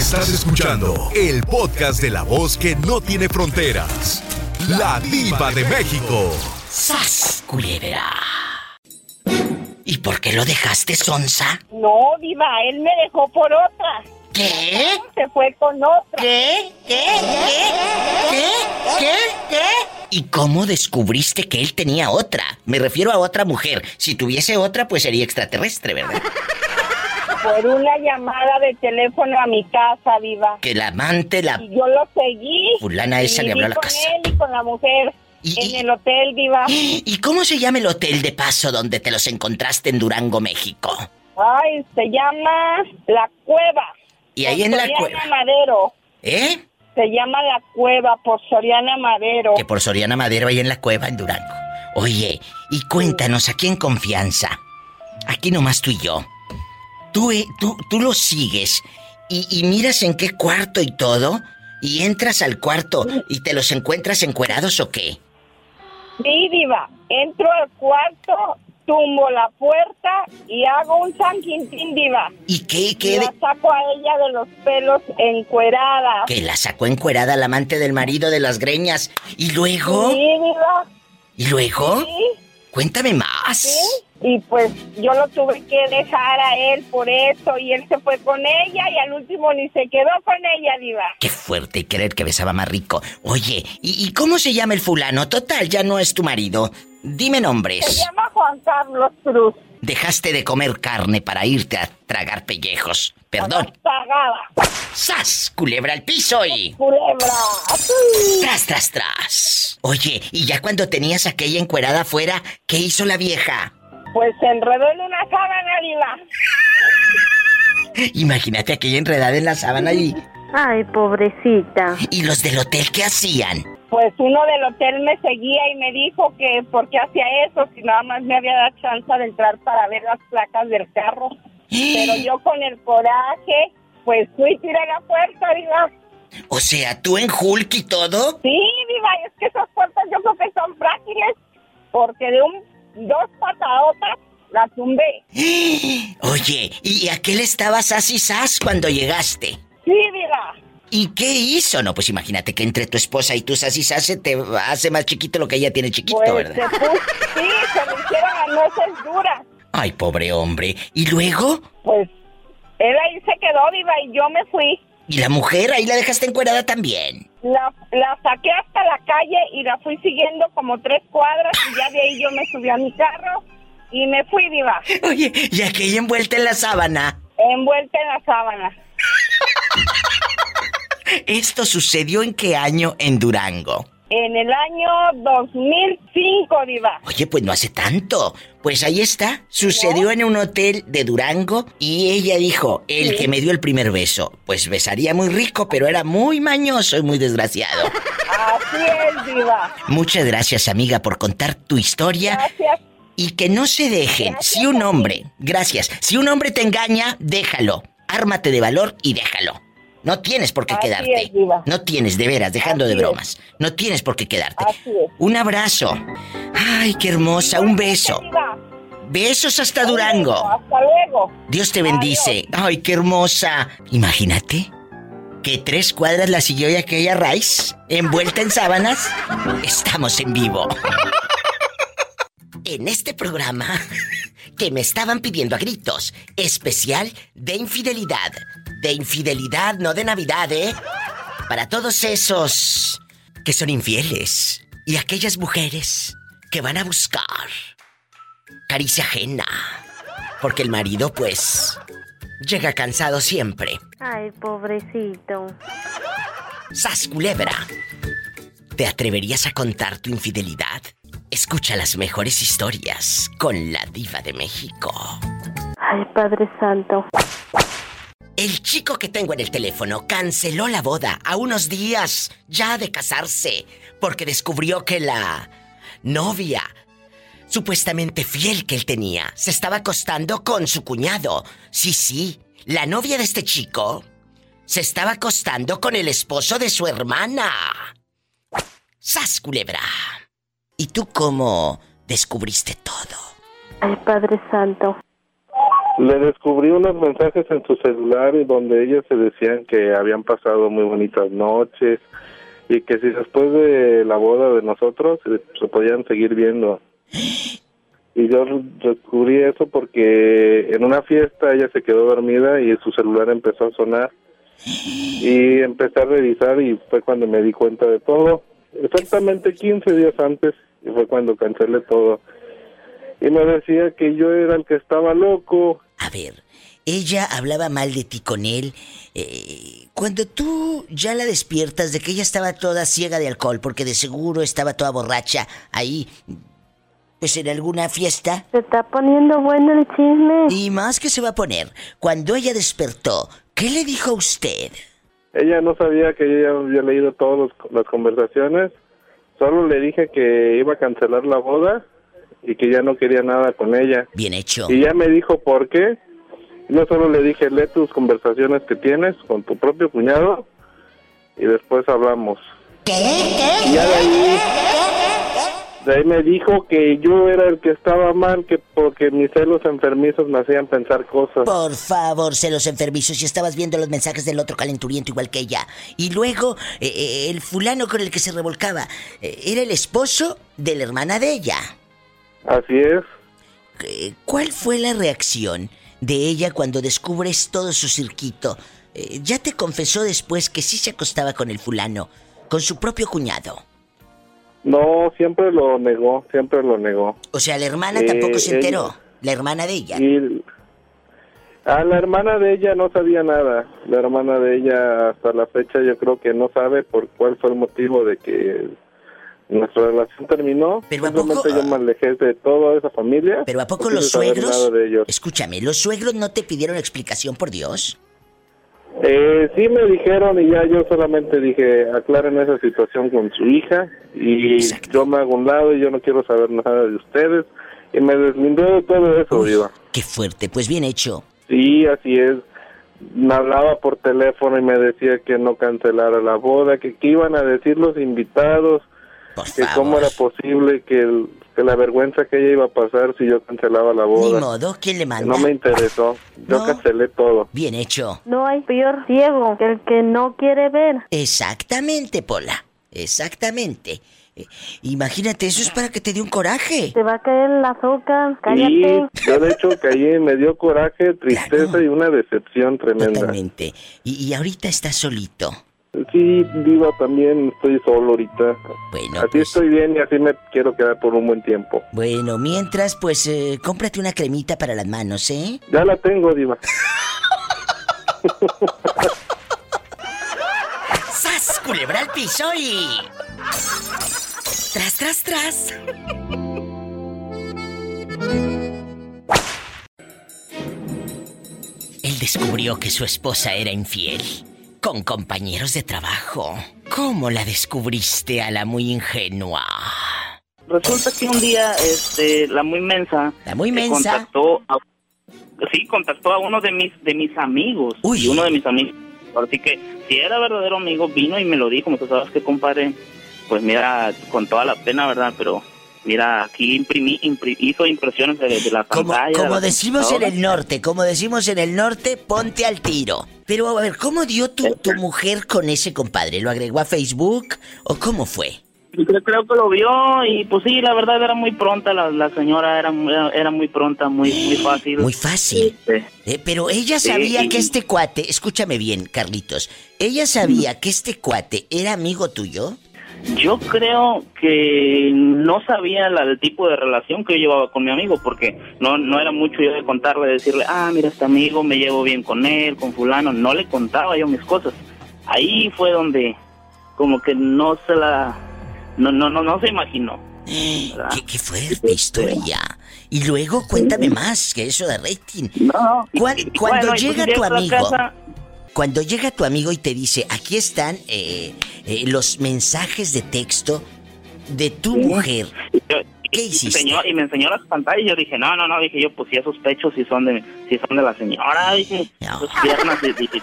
Estás escuchando el podcast de la voz que no tiene fronteras. La diva de México. ¡Sas, culebra! ¿Y por qué lo dejaste, Sonsa? No, diva, él me dejó por otra. ¿Qué? Se fue con otra. ¿Qué? ¿Qué? ¿Qué? ¿Qué? ¿Qué? ¿Qué? ¿Y cómo descubriste que él tenía otra? Me refiero a otra mujer. Si tuviese otra, pues sería extraterrestre, ¿verdad? Por una llamada de teléfono a mi casa, diva. Que la amante, la... Y yo lo seguí. Fulana esa y le habló a la con casa. él y con la mujer. Y- en el hotel, diva. ¿Y cómo se llama el hotel de paso donde te los encontraste en Durango, México? Ay, se llama La Cueva. Y ahí en la Soriana cueva. Madero. ¿Eh? Se llama La Cueva por Soriana Madero. Que por Soriana Madero ahí en la cueva en Durango. Oye, y cuéntanos aquí en confianza. Aquí nomás tú y yo. Tú, eh, tú, tú lo sigues y, y miras en qué cuarto y todo. Y entras al cuarto y te los encuentras encuerados o qué? Sí, diva. Entro al cuarto, tumbo la puerta y hago un San Quintín, diva. ¿Y qué? Y qué de- la saco a ella de los pelos encuerada. Que la sacó encuerada la amante del marido de las greñas. ¿Y luego? Sí, diva. ¿Y luego? Sí, Cuéntame más. sí. Y pues yo lo tuve que dejar a él por eso y él se fue con ella y al último ni se quedó con ella, diva. Qué fuerte querer que besaba más rico. Oye, ¿y, y cómo se llama el fulano? Total, ya no es tu marido. Dime Se nombres. llama Juan Carlos Cruz. Dejaste de comer carne para irte a tragar pellejos. Perdón. ¡Sas! Culebra al piso y. Culebra. ¡Tras, tras, tras! Oye, y ya cuando tenías aquella encuerada afuera, ¿qué hizo la vieja? Pues se enredó en una sábana, diva. Imagínate aquella enredada en la sábana y. Ay, pobrecita. ¿Y los del hotel qué hacían? Pues uno del hotel me seguía y me dijo que por qué hacía eso, si nada más me había dado chance de entrar para ver las placas del carro. Pero yo con el coraje, pues fui y tiré la puerta, diva. O sea, tú en Hulk y todo. Sí, diva, es que esas puertas yo creo que son frágiles, porque de un dos patadotas las tumbé. Oye, ¿y a qué le estabas así sas cuando llegaste? Sí, diva. ¿Y qué hizo? No, pues imagínate que entre tu esposa y tú así se te hace más chiquito lo que ella tiene chiquito, Pues se ¿verdad? puso, sí, se me hicieron las nueces duras. Ay, pobre hombre. ¿Y luego? Pues él ahí se quedó, diva, y yo me fui. ¿Y la mujer ahí la dejaste encuerada también? La, la saqué hasta la calle y la fui siguiendo como tres cuadras y ya de ahí yo me subí a mi carro y me fui viva, Oye, ¿y aquella envuelta en la sábana? envuelta en la sábana. ¿Esto sucedió en qué año en Durango? En el año 2005, diva. Oye, pues no hace tanto. Pues ahí está. Sucedió en un hotel de Durango y ella dijo, el que me dio el primer beso, pues besaría muy rico, pero era muy mañoso y muy desgraciado. Así es, diva. Muchas gracias, amiga, por contar tu historia Gracias. y que no se dejen. Gracias Si un hombre, gracias, si un hombre te engaña, déjalo. Ármate de valor y déjalo. No tienes por qué Así quedarte. es. No tienes, de veras, dejando de es. bromas. No tienes por qué quedarte. Así es. Un abrazo. Ay, qué hermosa. Un beso. Besos hasta Durango. Hasta luego. Dios te bendice. Ay, qué hermosa. Imagínate que tres cuadras la siguió y aquella Rice, envuelta en sábanas. Estamos en vivo. En este programa que me estaban pidiendo a gritos, especial de infidelidad. De infidelidad, no de Navidad, ¿eh? Para todos esos que son infieles y aquellas mujeres que van a buscar caricia ajena. Porque el marido, pues, llega cansado siempre. Ay, pobrecito. ¡Sas, culebra! ¿Te atreverías a contar tu infidelidad? Escucha las mejores historias con la diva de México. Ay, Padre Santo. El chico que tengo en el teléfono canceló la boda a unos días ya de casarse porque descubrió que la novia supuestamente fiel que él tenía se estaba acostando con su cuñado. Sí, sí, la novia de este chico se estaba acostando con el esposo de su hermana. ¡Sas, culebra! ¿Y tú cómo descubriste todo? Ay, Padre Santo. Le descubrí unos mensajes en su celular y donde ellos se decían que habían pasado muy bonitas noches y que si después de la boda de nosotros se podían seguir viendo. Y yo descubrí eso porque en una fiesta ella se quedó dormida y su celular empezó a sonar y empecé a revisar y fue cuando me di cuenta de todo. Exactamente 15 días antes y fue cuando cancelé todo. Y me decía que yo era el que estaba loco. A ver, ella hablaba mal de ti con él. Eh, cuando tú ya la despiertas de que ella estaba toda ciega de alcohol, porque de seguro estaba toda borracha ahí, pues en alguna fiesta. Se está poniendo bueno el chisme. Y más que se va a poner, cuando ella despertó, ¿qué le dijo a usted? Ella no sabía que yo ya había leído todas las conversaciones. Solo le dije que iba a cancelar la boda y que ya no quería nada con ella. Bien hecho. Y ya me dijo por qué. No solo le dije, lee tus conversaciones que tienes con tu propio cuñado y después hablamos. ¿Qué? Y ya de ahí, de ahí me dijo que yo era el que estaba mal, que porque mis celos enfermizos me hacían pensar cosas. Por favor, celos enfermizos, si estabas viendo los mensajes del otro calenturiento igual que ella. Y luego, eh, eh, el fulano con el que se revolcaba, eh, era el esposo de la hermana de ella. Así es. ¿Cuál fue la reacción de ella cuando descubres todo su cirquito? Eh, ya te confesó después que sí se acostaba con el fulano, con su propio cuñado. No, siempre lo negó, siempre lo negó. O sea, la hermana Eh, tampoco se ella- enteró. La hermana de ella. Y a la hermana de ella no sabía nada. La hermana de ella hasta la fecha yo creo que no sabe por cuál fue el motivo de que nuestra relación terminó. Pero ¿a poco- yo me alejé de toda esa familia. Pero ¿a poco No los suegros? Escúchame, ¿los suegros no te pidieron explicación por Dios? Eh, sí me dijeron y ya yo solamente dije, aclaren esa situación con su hija y Exacto. yo me hago un lado y yo no quiero saber nada de ustedes y me deslindé de todo eso, Uy, Diva. qué fuerte, pues bien hecho. Sí, así es. Me hablaba por teléfono y me decía que no cancelara la boda, que qué iban a decir los invitados, Por que favor. cómo era posible que, el- que la vergüenza que ella iba a pasar si yo cancelaba la Ni boda. modo, ¿quién le manda? no me interesó. Yo No. cancelé todo. Bien hecho. No hay peor ciego que el que no quiere ver. Exactamente, Pola. Exactamente. Eh, imagínate, eso es para que te dé un coraje. Te va a caer el azúcar. Cállate. yo de hecho caí, me dio coraje, tristeza Claro. y una decepción tremenda. Totalmente. Y, y ahorita estás solito. Sí, viva también, estoy solo ahorita. Bueno, así pues- estoy bien y así me quiero quedar por un buen tiempo. Bueno, mientras, pues eh, cómprate una cremita para las manos, ¿eh? Ya la tengo, Diva. ¡Sas! Culebra al piso y. ¡Tras, tras, tras! Él descubrió que su esposa era infiel con compañeros de trabajo. ¿Cómo la descubriste a la muy ingenua? Resulta que un día, este, la muy mensa. La muy mensa. Contactó a, sí, contactó a uno de mis, de mis amigos. Uy. Y uno de mis amigos. Así que, si era verdadero amigo, vino y me lo dijo. Me dijo, ¿sabes qué, compadre? Pues mira, con toda la pena, ¿verdad? Pero, mira, aquí imprimí, impri- hizo impresiones de, de la Como, pantalla. como decimos en el norte, como decimos en el norte, ponte al tiro. Pero a ver, ¿cómo dio tu, tu mujer con ese compadre? ¿Lo agregó a Facebook o cómo fue? Y Creo, que lo vio y pues sí, la verdad era muy pronta, la, la señora era, muy- era muy pronta, muy, muy fácil. Muy fácil. Este, Eh, pero ella sabía que este cuate, escúchame bien, Carlitos, ella sabía que este cuate era amigo tuyo. Yo creo que no sabía la- el tipo de relación que yo llevaba con mi amigo, porque no, no era mucho yo de contarle, de decirle, ah, mira, este amigo, me llevo bien con él, con fulano, no le contaba yo mis cosas. Ahí fue donde como que no se la... No, no, no, no se imaginó. ¿verdad? Qué, qué fuerte historia. Y luego cuéntame más que eso de rating. No, cuando bueno, y llega pues tu amigo, casa, Cuando llega tu amigo y te dice, aquí están eh, eh, los mensajes de texto de tu mujer. yo- ¿Qué hiciste? y me enseñó las pantallas y yo dije, no, no, no, dije yo, pues sí, esos pechos sí son de, sí son de la señora, dije, No. sus piernas, y dije,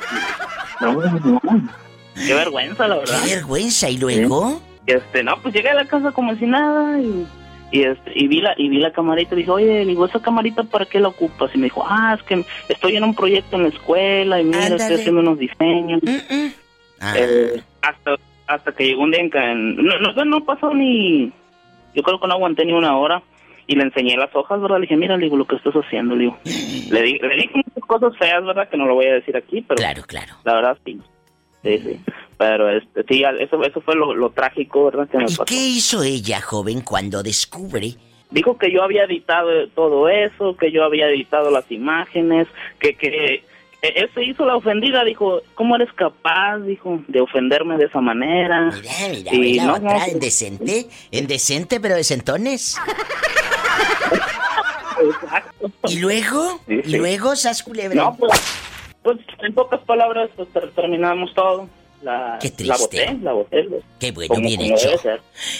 no, no, qué vergüenza, la verdad. ¡Qué vergüenza! ¿Y luego? Este, no, pues llegué a la casa como si nada y, y este y vi la y vi la camarita y dije oye digo esa camarita para qué la ocupas y me dijo ah es que estoy en un proyecto en la escuela y mira Ándale. estoy haciendo unos diseños. Ah, Eh, hasta hasta que llegó un día en que no, no, no pasó ni yo creo que no aguanté ni una hora y le enseñé las hojas verdad le dije mira le digo lo que estás haciendo le digo. Le di le dije muchas cosas feas verdad que no lo voy a decir aquí pero claro, claro. la verdad sí. Sí sí pero este sí eso eso fue lo, lo trágico verdad que me ¿Y pasó qué hizo ella, joven, cuando descubre? dijo que yo había editado todo eso, que yo había editado las imágenes, que que e- él se hizo la ofendida, dijo, ¿cómo eres capaz, dijo, de ofenderme de esa manera? Mira, mira, Y la no, otra, no, indecente, indecente, pero decentones. Exacto. ¿Y luego? Sí, ¿Y sí. luego, Sas Culebra? No, pues, pues en pocas palabras, pues ter- terminamos todo. La, Qué la triste. boté, la boté. pues, Qué bueno, como- bien como hecho.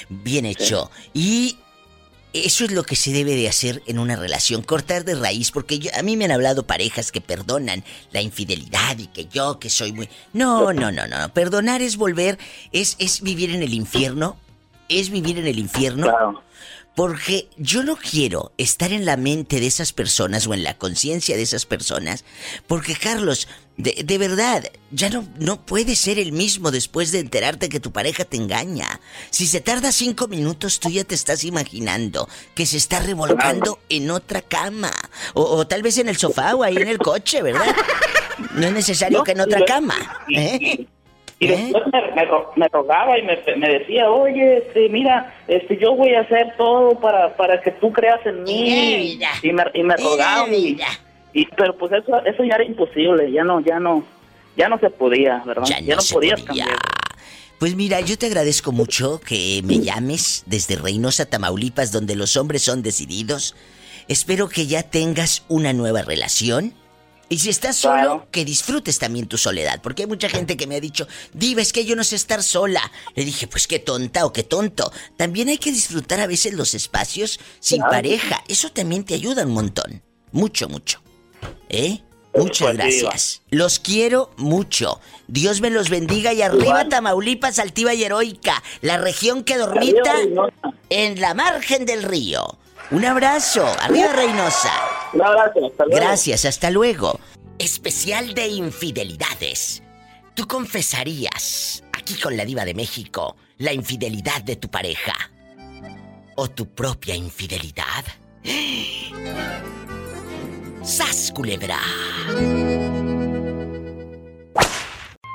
Bien hecho. Y eso es lo que se debe de hacer en una relación, cortar de raíz, porque yo- a mí me han hablado parejas que perdonan la infidelidad y que yo que soy muy... No, no, no, no. Perdonar es volver, es, es vivir en el infierno, es vivir en el infierno. Claro. Porque yo no quiero estar en la mente de esas personas o en la conciencia de esas personas. Porque Carlos, de, de verdad, ya no, no puedes ser el mismo después de enterarte que tu pareja te engaña. Si se tarda cinco minutos, tú ya te estás imaginando que se está revolcando en otra cama. O, o tal vez en el sofá o ahí en el coche, ¿verdad? No es necesario que en otra cama. ¿eh? Y ¿Eh? después me, me me rogaba y me, me decía, oye, este, mira, este, yo voy a hacer todo para, para que tú creas en mí. Mira. Y me, y me rogaba. y- pero pues eso, eso ya era imposible, ya no, ya no, ya no se podía, ¿verdad? Ya no, se podías podía. cambiar. Pues mira, yo te agradezco mucho que me llames desde Reynosa, Tamaulipas, donde los hombres son decididos. Espero que ya tengas una nueva relación. Y si estás solo, Claro. que disfrutes también tu soledad. Porque hay mucha gente que me ha dicho, Diva, es que yo no sé estar sola. Le dije, pues qué tonta o qué tonto. También hay que disfrutar a veces los espacios sin Claro. pareja. Eso también te ayuda un montón. Mucho, mucho. ¿Eh? Muchas Pues gracias. Los quiero mucho. Dios me los bendiga y arriba Igual. Tamaulipas, altiva y heroica, la región que dormita en la margen del río. Un abrazo, arriba Reynosa. Un abrazo, hasta luego. Gracias, hasta luego. Especial de infidelidades. ¿Tú confesarías, aquí con la diva de México, la infidelidad de tu pareja? ¿O tu propia infidelidad? ¡Sas, culebra!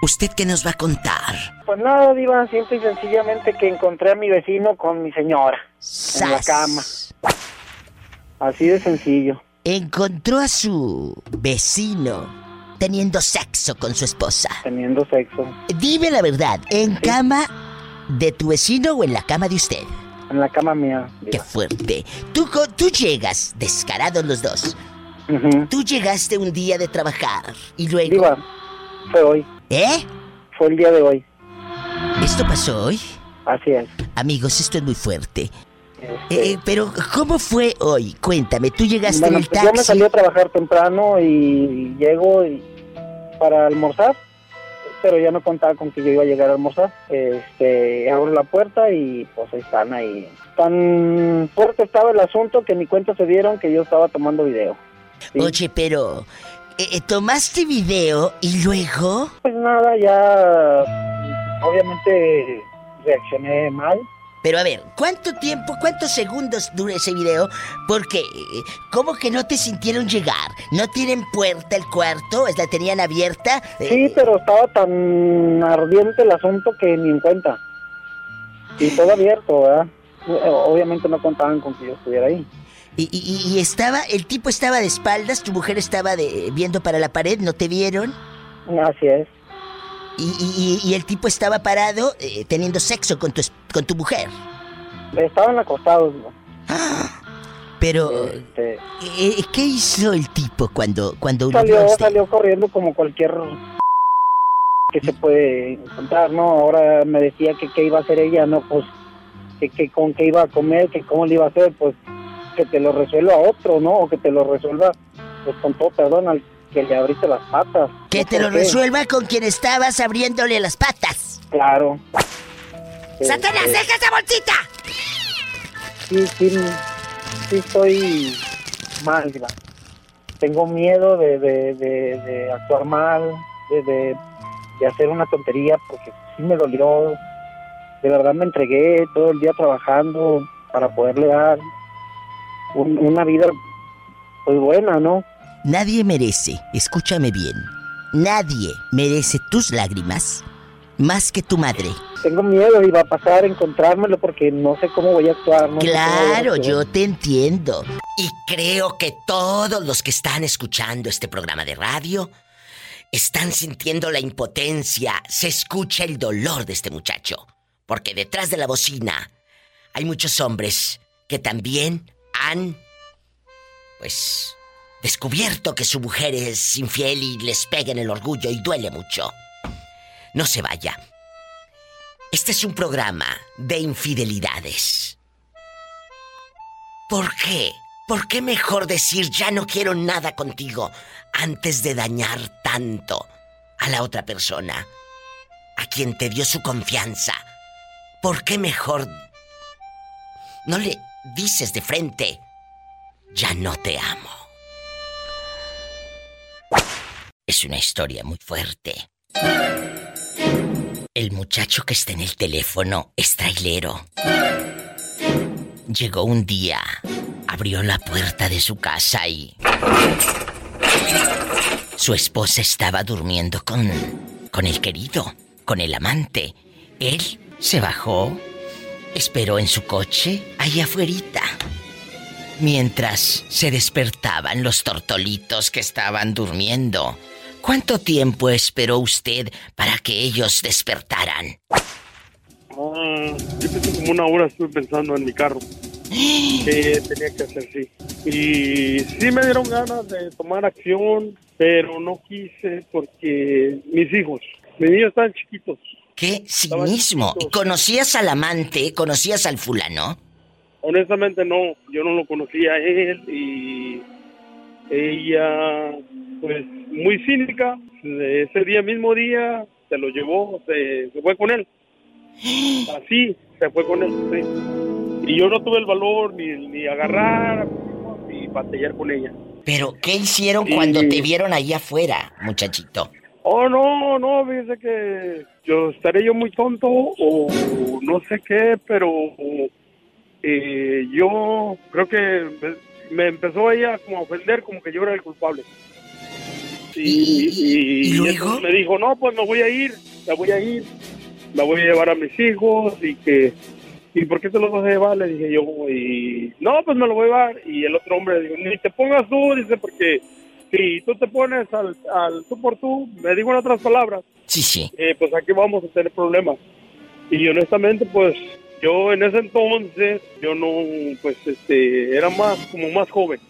¿Usted qué nos va a contar? Pues nada, Diva, simple y sencillamente que encontré a mi vecino con mi señora. En la ¡Sas! cama. Así de sencillo. Encontró a su vecino teniendo sexo con su esposa. Teniendo sexo. Dime la verdad, ¿en cama de tu vecino o en la cama de usted? En la cama mía. Qué fuerte. Tú, tú llegas, descarados los dos. Ujú. Tú llegaste un día de trabajar y luego... Diva, fue hoy. ¿Eh? Fue el día de hoy. ¿Esto pasó hoy? Así es. Amigos, esto es muy fuerte. Este, Eh, pero, ¿cómo fue hoy? Cuéntame, tú llegaste bueno, en el pues yo me taxi. salí a trabajar temprano y llego y- para almorzar, pero ya no contaba con que yo iba a llegar a almorzar. Este, abro la puerta y pues están ahí. Tan fuerte estaba el asunto que ni cuenta se dieron que yo estaba tomando video. Sí. Oye, pero... eh, eh, ¿Tomaste video y luego? Pues nada, ya obviamente reaccioné mal. Pero a ver, ¿cuánto tiempo, cuántos segundos dura ese video? Porque, eh, ¿cómo que no te sintieron llegar? ¿No tienen puerta el cuarto? ¿La tenían abierta? Eh, Sí, pero estaba tan ardiente el asunto que ni en cuenta. Y todo abierto, ¿verdad? Obviamente no contaban con que yo estuviera ahí. Y, y- y estaba, el tipo estaba de espaldas, tu mujer estaba de, viendo para la pared, ¿no te vieron? Así es. Y, y- y- el tipo estaba parado eh, teniendo sexo con tu, con tu mujer. Estaban acostados. ¿no? Pero, Este, eh, ¿qué hizo el tipo cuando, cuando salió, usted? salió corriendo como cualquier que se puede encontrar, ¿no? Ahora me decía que qué iba a hacer ella, no, pues que, que con qué iba a comer, que cómo le iba a hacer, pues que te lo resuelva otro, ¿no? O que te lo resuelva, pues con todo perdón, al que le abriste las patas. Que te lo qué. resuelva con quien estabas abriéndole las patas. Claro. ¡Satanás, Este, deja esa bolsita! sí, sí, sí estoy mal, Diva. Tengo miedo de, de, de, de actuar mal, de, de, de hacer una tontería, porque sí me dolió. De verdad me entregué todo el día trabajando para poderle dar un- una vida pues buena, ¿no? Nadie merece, escúchame bien, nadie merece tus lágrimas más que tu madre. Tengo miedo, iba a pasar a encontrármelo porque no sé cómo voy a actuar. No a Claro, actuar. yo te entiendo. Y creo que todos los que están escuchando este programa de radio están sintiendo la impotencia. Se escucha el dolor de este muchacho. Porque detrás de la bocina hay muchos hombres que también han, pues, descubierto que su mujer es infiel y les pega en el orgullo y duele mucho. No se vaya. Este es un programa de infidelidades. ¿Por qué? ¿Por qué mejor decir ya no quiero nada contigo antes de dañar tanto a la otra persona? A quien te dio su confianza. ¿Por qué mejor no le dices de frente ya no te amo? Es una historia muy fuerte. El muchacho que está en el teléfono es trailero. Llegó un día, abrió la puerta de su casa y... Su esposa estaba durmiendo con... con el querido, con el amante. Él se bajó, esperó en su coche, ahí afuerita. Mientras se despertaban los tortolitos que estaban durmiendo. ¿Cuánto tiempo esperó usted para que ellos despertaran? Ah, yo pensé como una hora estuve pensando en mi carro. Que tenía que hacer, sí. Y sí me dieron ganas de tomar acción, pero no quise porque mis hijos, mis niños están chiquitos. ¿Qué cinismo? ¿Conocías al amante? ¿Conocías al fulano? Honestamente no, yo no lo conocía a él y ella, pues muy cínica, ese día mismo día se lo llevó, se, se fue con él. Así, se fue con él, sí. Y yo no tuve el valor ni, ni agarrar ni batallar con ella. Pero, ¿qué hicieron cuando te vieron ahí afuera, muchachito? Oh, no, no, fíjese que yo estaré yo muy tonto o no sé qué, pero eh, yo creo que me empezó ella como a ofender, como que yo era el culpable. Y, y- ¿Y luego? entonces me dijo, no, pues me voy a ir, me voy a ir, me voy a llevar a mis hijos y que, ¿y por qué te los vas a llevar? Le dije yo, y no, pues me lo voy a llevar. Y el otro hombre dijo, ni te pongas tú, dice, porque si tú te pones al, al tú por tú, me digo en otras palabras, Sí, sí. eh, pues aquí vamos a tener problemas. Y honestamente, pues yo en ese entonces, yo no, pues este, era más, como más joven.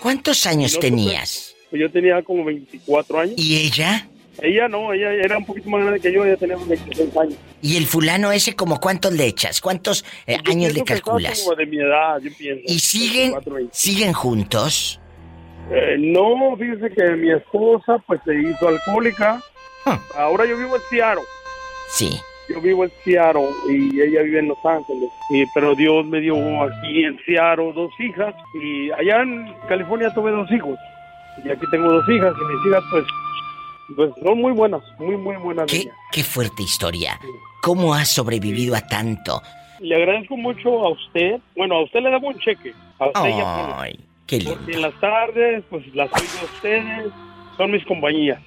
¿Cuántos años no tenías? Pues yo tenía como 24 años. ¿Y ella? Ella no, ella era un poquito más grande que yo, ella tenía 26 años. ¿Y el fulano ese como cuántos le echas? ¿Cuántos eh, años le calculas? Como de mi edad, yo pienso. ¿Y siguen, 24, 20. siguen juntos? Eh, no, fíjese que mi esposa pues se hizo alcohólica. Ah. Ahora yo vivo en Seattle. Sí. Yo vivo en Seattle y ella vive en Los Ángeles. Y, pero Dios me dio aquí en Seattle dos hijas. Y allá en California tuve dos hijos. Y aquí tengo dos hijas. Y mis hijas pues, pues son muy buenas, muy, muy buenas. ¿Qué, niñas. qué fuerte historia. ¿Cómo has sobrevivido a tanto? Le agradezco mucho a usted. Bueno, a usted le damos un cheque. A usted y a Poli. Ay, qué lindo. Porque en las tardes, pues las oigo a ustedes. Son mis compañías.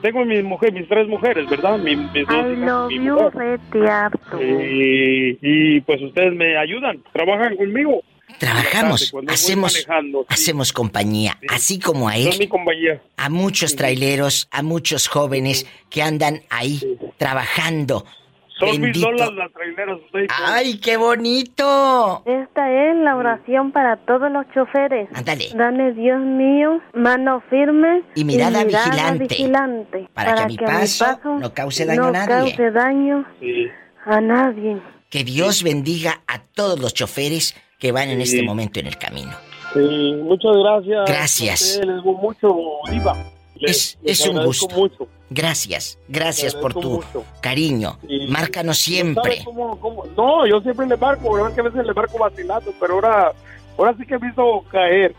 Tengo mis mujeres, mis tres mujeres, ¿verdad? Mi- mis dos I hijas, mi you, mujer. Y, pues ustedes me ayudan, trabajan conmigo. Trabajamos, hacemos, manejando, sí. hacemos compañía, así como a él, compañía. a muchos traileros, a muchos jóvenes que andan ahí trabajando. Son mil Bendito. dólares las traileras. ¡Ay, qué bonito! Esta es la oración para todos los choferes. Ándale. Dame, Dios mío, mano firme Y mirada vigilante. vigilante, Para que mi a paso no cause daño a no nadie. cause daño Sí. a nadie. Que Dios bendiga a todos los choferes que van en este momento en el camino. Sí, muchas gracias. Gracias. Les digo mucho, Diva. Le- es, les es un gusto. mucho. Gracias, gracias por tu mucho. cariño. Y- Márcanos ¿Sabe siempre. cómo- cómo? No, yo siempre le marco, que a veces le marco vacilando, pero ahora, ahora sí que me hizo caer.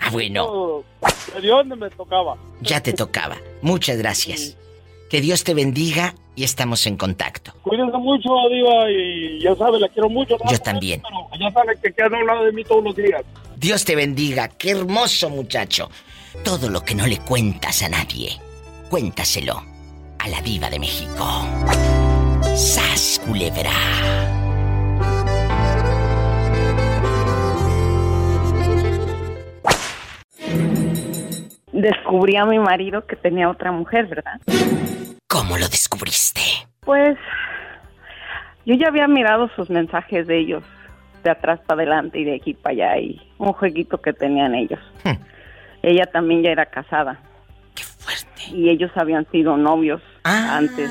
Ah, bueno, No, de dónde me tocaba. ya te tocaba. Muchas gracias. Que Dios te bendiga y estamos en contacto. Cuídense mucho, Diva, y ya sabe, la quiero mucho. ¿no? Yo también. Pero ya sabe que queda a un lado de mí todos los días. Dios te bendiga. Qué hermoso muchacho. Todo lo que no le cuentas a nadie, cuéntaselo a la diva de México. ¡Sas, culebra! Descubrí a mi marido que tenía otra mujer, ¿verdad? ¿Cómo lo descubriste? Pues yo ya había mirado sus mensajes de ellos, de atrás para adelante y de aquí para allá, y un jueguito que tenían ellos. Hmm. Ella también ya era casada. ¡Qué fuerte! Y ellos habían sido novios Ah. antes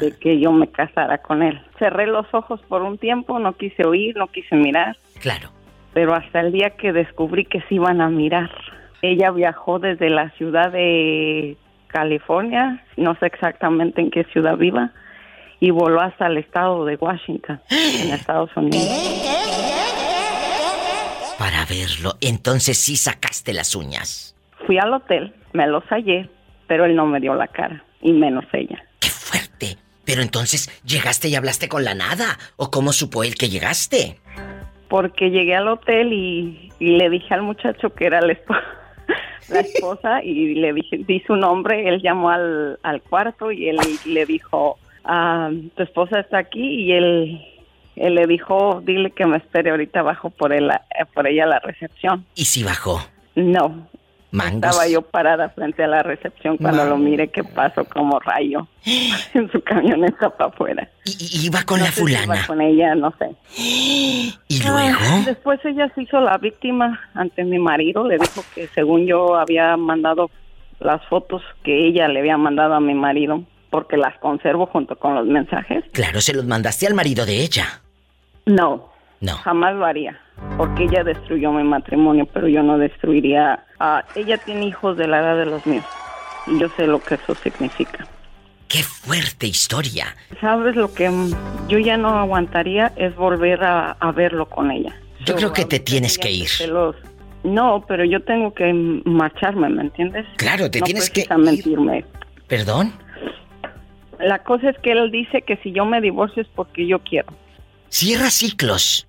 de que yo me casara con él. Cerré los ojos por un tiempo, no quise oír, no quise mirar, Claro. pero hasta el día que descubrí que se iban a mirar. Ella viajó desde la ciudad de California, no sé exactamente en qué ciudad viva, y voló hasta el estado de Washington, en Estados Unidos. Para verlo, entonces sí sacaste las uñas. Fui al hotel, me los hallé, pero él no me dio la cara, y menos ella. ¡Qué fuerte! Pero entonces, ¿llegaste y hablaste con la nada? ¿O cómo supo él que llegaste? Porque llegué al hotel y, y le dije al muchacho que era la, esp- la esposa y le dije, di su nombre, él llamó al, al cuarto y él le dijo, ah, tu esposa está aquí y él, él le dijo, dile que me espere ahorita abajo por, él, eh, por ella a la recepción. ¿Y si bajó? No, Mangos. estaba yo parada frente a la recepción cuando lo miré que pasó como rayo en su camioneta para afuera. Y, iba con No la sé si iba fulana. con ella, no sé. ¿Y Ah, luego? después ella se hizo la víctima ante mi marido. Le dijo que según yo había mandado las fotos que ella le había mandado a mi marido, porque las conservo junto con los mensajes. Claro, se los mandaste al marido de ella. No, No. jamás lo haría, porque ella destruyó mi matrimonio, pero yo no destruiría. A ella tiene hijos de la edad de los míos, y yo sé lo que eso significa. ¡Qué fuerte historia! ¿Sabes lo que yo ya no aguantaría es volver a, a verlo con ella? Yo creo que te tienes que ir. No, pero yo tengo que marcharme, ¿me entiendes? Claro, te no tienes que mentirme. ¿Perdón? La cosa es que él dice que si yo me divorcio es porque yo quiero. Cierra ciclos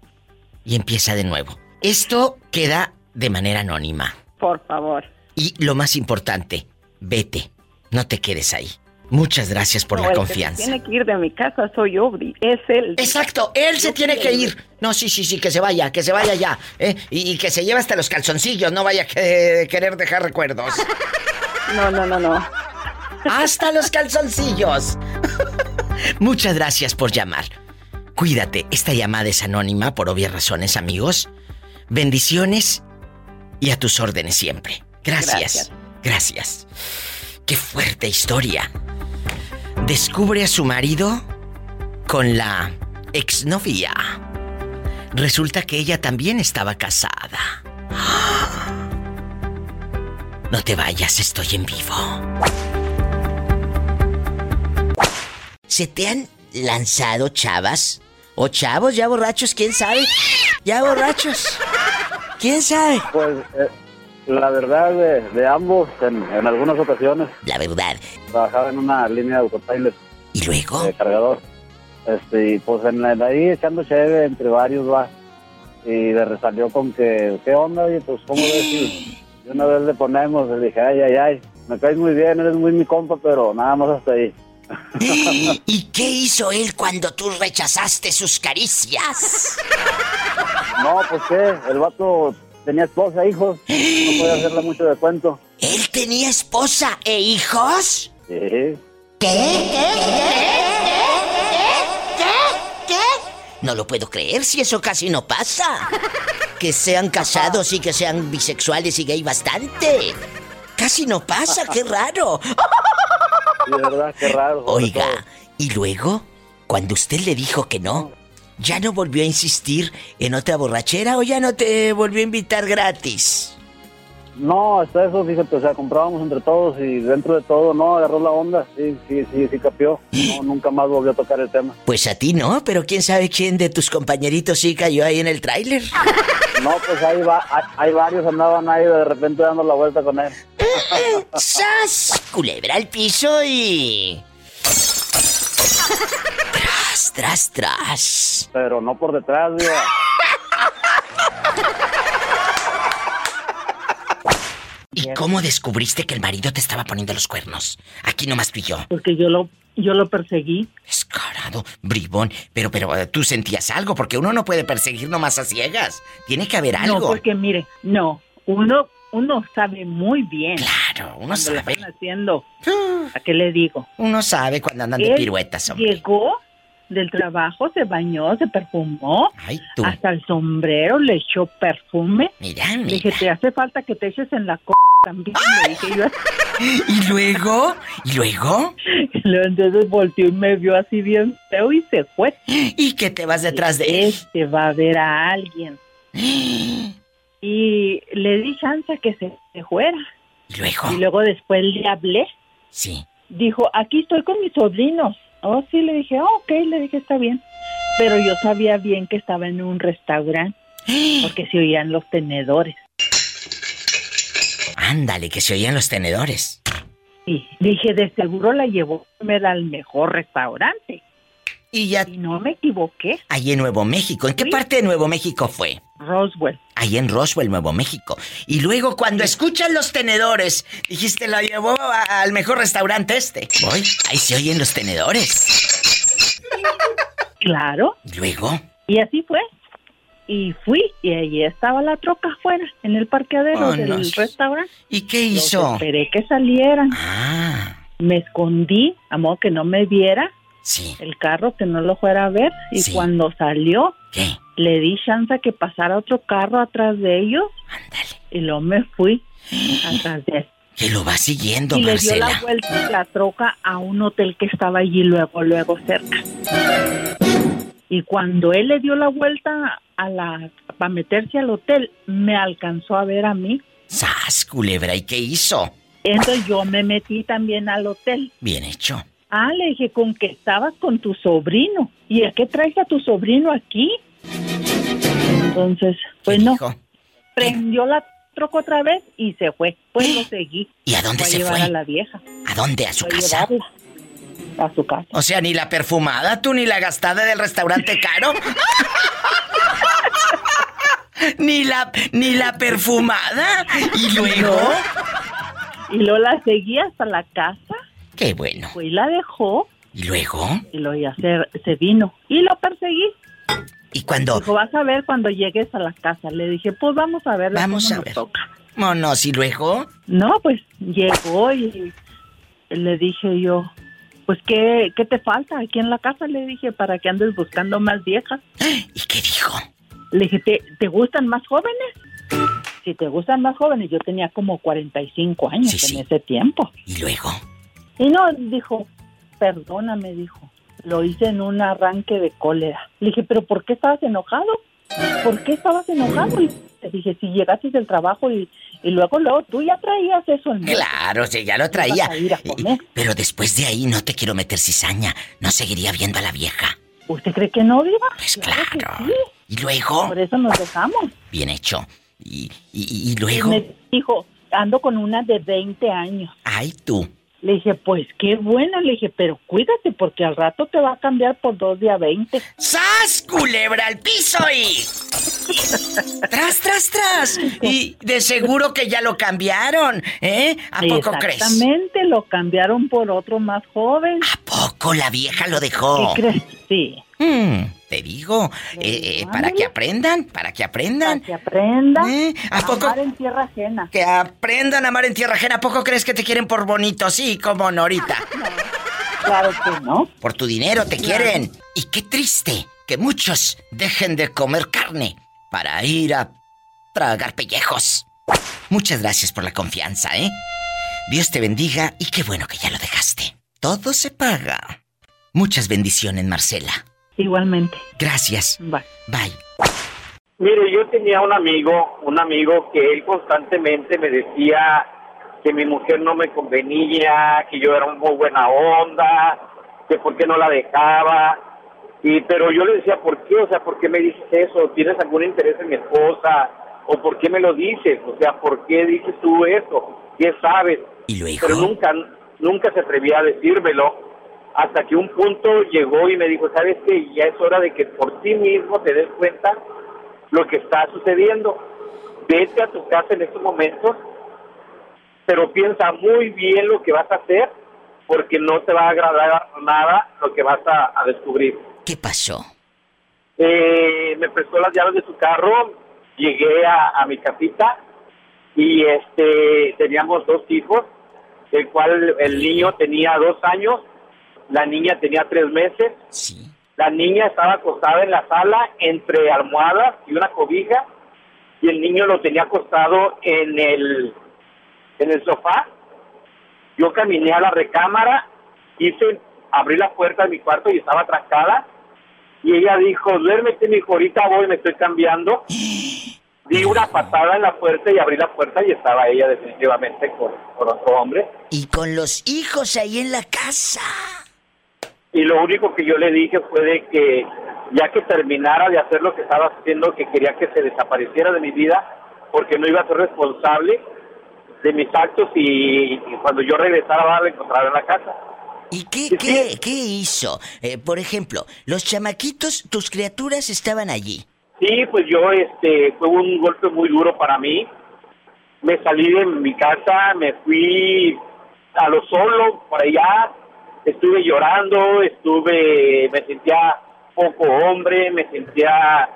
y empieza de nuevo. Esto queda de manera anónima. Por favor. Y lo más importante, vete. No te quedes ahí. Muchas gracias por No, la el que se confianza. tiene que ir de mi casa soy yo, es él. Exacto, él se Yo tiene que ir. No, sí, sí, sí, que se vaya, que se vaya ya. ¿eh? Y, y que se lleve hasta los calzoncillos, no vaya a que- querer dejar recuerdos. No, no, no, no. Hasta los calzoncillos. Muchas gracias por llamar. Cuídate, esta llamada es anónima por obvias razones, amigos. Bendiciones y a tus órdenes siempre. Gracias. Gracias. Qué fuerte historia. Descubre a su marido con la exnovia. Resulta que ella también estaba casada. No te vayas, estoy en vivo. ¿Se te han lanzado chavas? ¿O chavos ya borrachos? ¿Quién sabe? ¿Ya borrachos? ¿Quién sabe? Pues eh, la verdad de, de ambos en, en algunas ocasiones. La verdad. Trabajaba en una línea de autotrailer. ¿Y luego? De cargador. Este, y pues en la, ahí echando chévere entre varios va. Y le resalió con que, ¿qué onda? Y pues, ¿cómo ves? Y una vez le ponemos, le dije, ay, ay, ay, me caes muy bien, eres muy mi compa, pero nada más hasta ahí. ¿Y qué hizo él cuando tú rechazaste sus caricias? No, pues qué, el vato tenía esposa, hijos, no podía hacerle mucho de cuento. ¿Él tenía esposa e hijos? Sí. ¿Qué? ¿Qué? ¿Qué? No lo puedo creer si eso casi no pasa. Que sean casados y que sean bisexuales y gay bastante. Casi no pasa, qué raro. Sí, de verdad, qué raro. sobre Oiga, todo. y luego, cuando usted le dijo que no, ¿ya no volvió a insistir en otra borrachera o ya no te volvió a invitar gratis? No, hasta eso, fíjate, o sea, comprábamos entre todos y dentro de todo, no, agarró la onda, sí, sí, sí, sí capió. No, nunca más volvió a tocar el tema. Pues a ti no, pero quién sabe quién de tus compañeritos sí cayó ahí en el tráiler. No, pues ahí va, hay, hay varios andaban ahí de repente dando la vuelta con él. ¡Sas! Culebra al piso y... Tras, tras, tras. Pero no por detrás, digo. ¿Y cómo descubriste que el marido te estaba poniendo los cuernos? Aquí nomás tú y yo. Porque yo lo, yo lo perseguí. Descarado, bribón. Pero, pero, eh, tú sentías algo, porque uno no puede perseguir nomás a ciegas. Tiene que haber algo. No, porque mire, no, uno, uno sabe muy bien. Claro, uno sabe. lo están haciendo. ¿A qué le digo? Uno sabe cuando andan de piruetas, hombre. Llegó del trabajo, se bañó, se perfumó. Ay, tú. Hasta el sombrero le echó perfume. Mira, mira. dije, te hace falta que te eches en la co también. Le dije yo. ¿Y luego? ¿Y luego? Entonces volteó y me vio así bien feo y se fue. ¿Y que te vas detrás de él? Este va a ver a alguien. Y le di chance que se, se fuera. ¿Y luego? Y luego después le hablé. Sí. Dijo, aquí estoy con mis sobrinos. Oh, sí, le dije, oh, ok, le dije, está bien. Pero yo sabía bien que estaba en un restaurante. Porque se oían los tenedores. Ándale, que se oían los tenedores. Y dije, de seguro la llevó al mejor restaurante. Y ya. Y no me equivoqué. Ahí en Nuevo México. ¿En qué parte de Nuevo México fue? Roswell. Ahí en Roswell, Nuevo México. Y luego cuando escuchan los tenedores, dijiste, la llevó a- al mejor restaurante este. Voy, ahí se oyen los tenedores. Claro. ¿Y luego? Y así fue. Y fui y allí estaba la troca afuera, en el parqueadero Oh, del no. restaurante. ¿Y qué Los hizo? esperé que salieran. Ah, Me escondí, a modo que no me viera sí. el carro, que no lo fuera a ver. Y Sí. cuando salió, ¿Qué? le di chance a que pasara otro carro atrás de ellos. Ándale. Y luego me fui atrás de él. Que lo va siguiendo, y le dio la Marcela. vuelta la troca a un hotel que estaba allí luego, luego cerca. Y cuando él le dio la vuelta a la para meterse al hotel, me alcanzó a ver a mí. ¡Sas, culebra! ¿Y qué hizo? Entonces yo me metí también al hotel. Bien hecho. Ah, le dije, con que estabas con tu sobrino. ¿Y a qué traes a tu sobrino aquí? Entonces, pues ¿Qué no, dijo? prendió la troca otra vez y se fue. Pues lo seguí. ¿Y a dónde Fue se llevar fue? a la vieja. ¿A dónde? ¿A su Fue casa? a su casa. O sea, ni la perfumada, tú, ni la gastada del restaurante caro. ni la, ni la perfumada. Y luego. Y luego la seguí hasta la casa, Qué bueno. pues la dejó Y luego. y luego ya se, se vino. Y lo perseguí. Y cuando. Dijo, vas a ver cuando llegues a la casa. Le dije, pues vamos a ver. Vamos a ver. Monos, y luego. No, pues llegó y le dije yo, pues ¿qué, ¿qué te falta aquí en la casa? Le dije, para que andes buscando más viejas. ¿Y qué dijo? Le dije, ¿te, ¿te gustan más jóvenes? Si te gustan más jóvenes, yo tenía como 45 años Sí, sí. en ese tiempo. Y luego. Y no, dijo, perdóname, dijo. Lo hice en un arranque de cólera. Le dije, ¿pero por qué estabas enojado? ¿Por qué estabas enojado? Y le dije, si llegaste del trabajo y, y luego, luego, tú ya traías eso en. Claro, sí, ya lo traía. Ibas a ir a comer. Pero después de ahí no te quiero meter cizaña. No seguiría viendo a la vieja. ¿Usted cree que no, Diva? Pues Claro que claro. sí. Y luego. Por eso nos dejamos. Bien hecho. Y, y, y Y luego. me dijo, ando con una de 20 años. Ay, tú. Le dije, pues qué bueno. Le dije, pero cuídate porque al rato te va a cambiar por dos de a 20. ¡Sas, culebra al piso y... ¡Tras, tras, tras! Y de seguro que ya lo cambiaron, ¿eh? ¿A poco crees? Exactamente, lo cambiaron por otro más joven. ¿A poco la vieja lo dejó? ¿Qué crees? Sí. Mm, te digo, eh, eh, para que aprendan, para que aprendan. Para que aprendan ¿Eh? ¿A a poco? amar en tierra ajena. Que aprendan a amar en tierra ajena. ¿A poco crees que te quieren por bonito? Sí, como no ahorita. Claro que no. Por tu dinero te quieren. Y qué triste que muchos dejen de comer carne para ir a tragar pellejos. Muchas gracias por la confianza, ¿eh? Dios te bendiga y qué bueno que ya lo dejaste. Todo se paga. Muchas bendiciones, Marcela. Igualmente. Gracias. Bye. Bye. Mire, yo tenía un amigo, un amigo que él constantemente me decía que mi mujer no me convenía, que yo era un muy buena onda, que por qué no la dejaba. Y pero yo le decía, ¿por qué? O sea, ¿por qué me dices eso? ¿Tienes algún interés en mi esposa? ¿O por qué me lo dices? O sea, ¿por qué dices tú eso? ¿Qué sabes? ¿Y luego? Pero nunca, nunca se atrevía a decírmelo hasta que un punto llegó y me dijo, ¿sabes qué? Ya es hora de que por ti mismo te des cuenta lo que está sucediendo. Vete a tu casa en estos momentos, pero piensa muy bien lo que vas a hacer porque no te va a agradar nada lo que vas a, a descubrir. ¿Qué pasó? Eh, me prestó las llaves de su carro, llegué a, a mi casita y este teníamos dos hijos, el cual el niño tenía dos años, la niña tenía tres meses. La niña estaba acostada en la sala entre almohadas y una cobija y el niño lo tenía acostado en el en el sofá. Yo caminé a la recámara, hice abrí la puerta de mi cuarto y estaba trancada y ella dijo, duérmete mi hijo, ahorita voy, me estoy cambiando. Di una patada en la puerta y abrí la puerta y estaba ella definitivamente con, con otro hombre. Y con los hijos ahí en la casa. Y lo único que yo le dije fue de que ya que terminara de hacer lo que estaba haciendo, que quería que se desapareciera de mi vida, porque no iba a ser responsable de mis actos y, y cuando yo regresara a encontrar en la casa. ¿Y qué, qué, qué hizo? Eh, por ejemplo, los chamaquitos, tus criaturas estaban allí. Sí, pues yo, este, fue un golpe muy duro para mí. Me salí de mi casa, me fui a lo solo por allá, estuve llorando, estuve, me sentía poco hombre, me sentía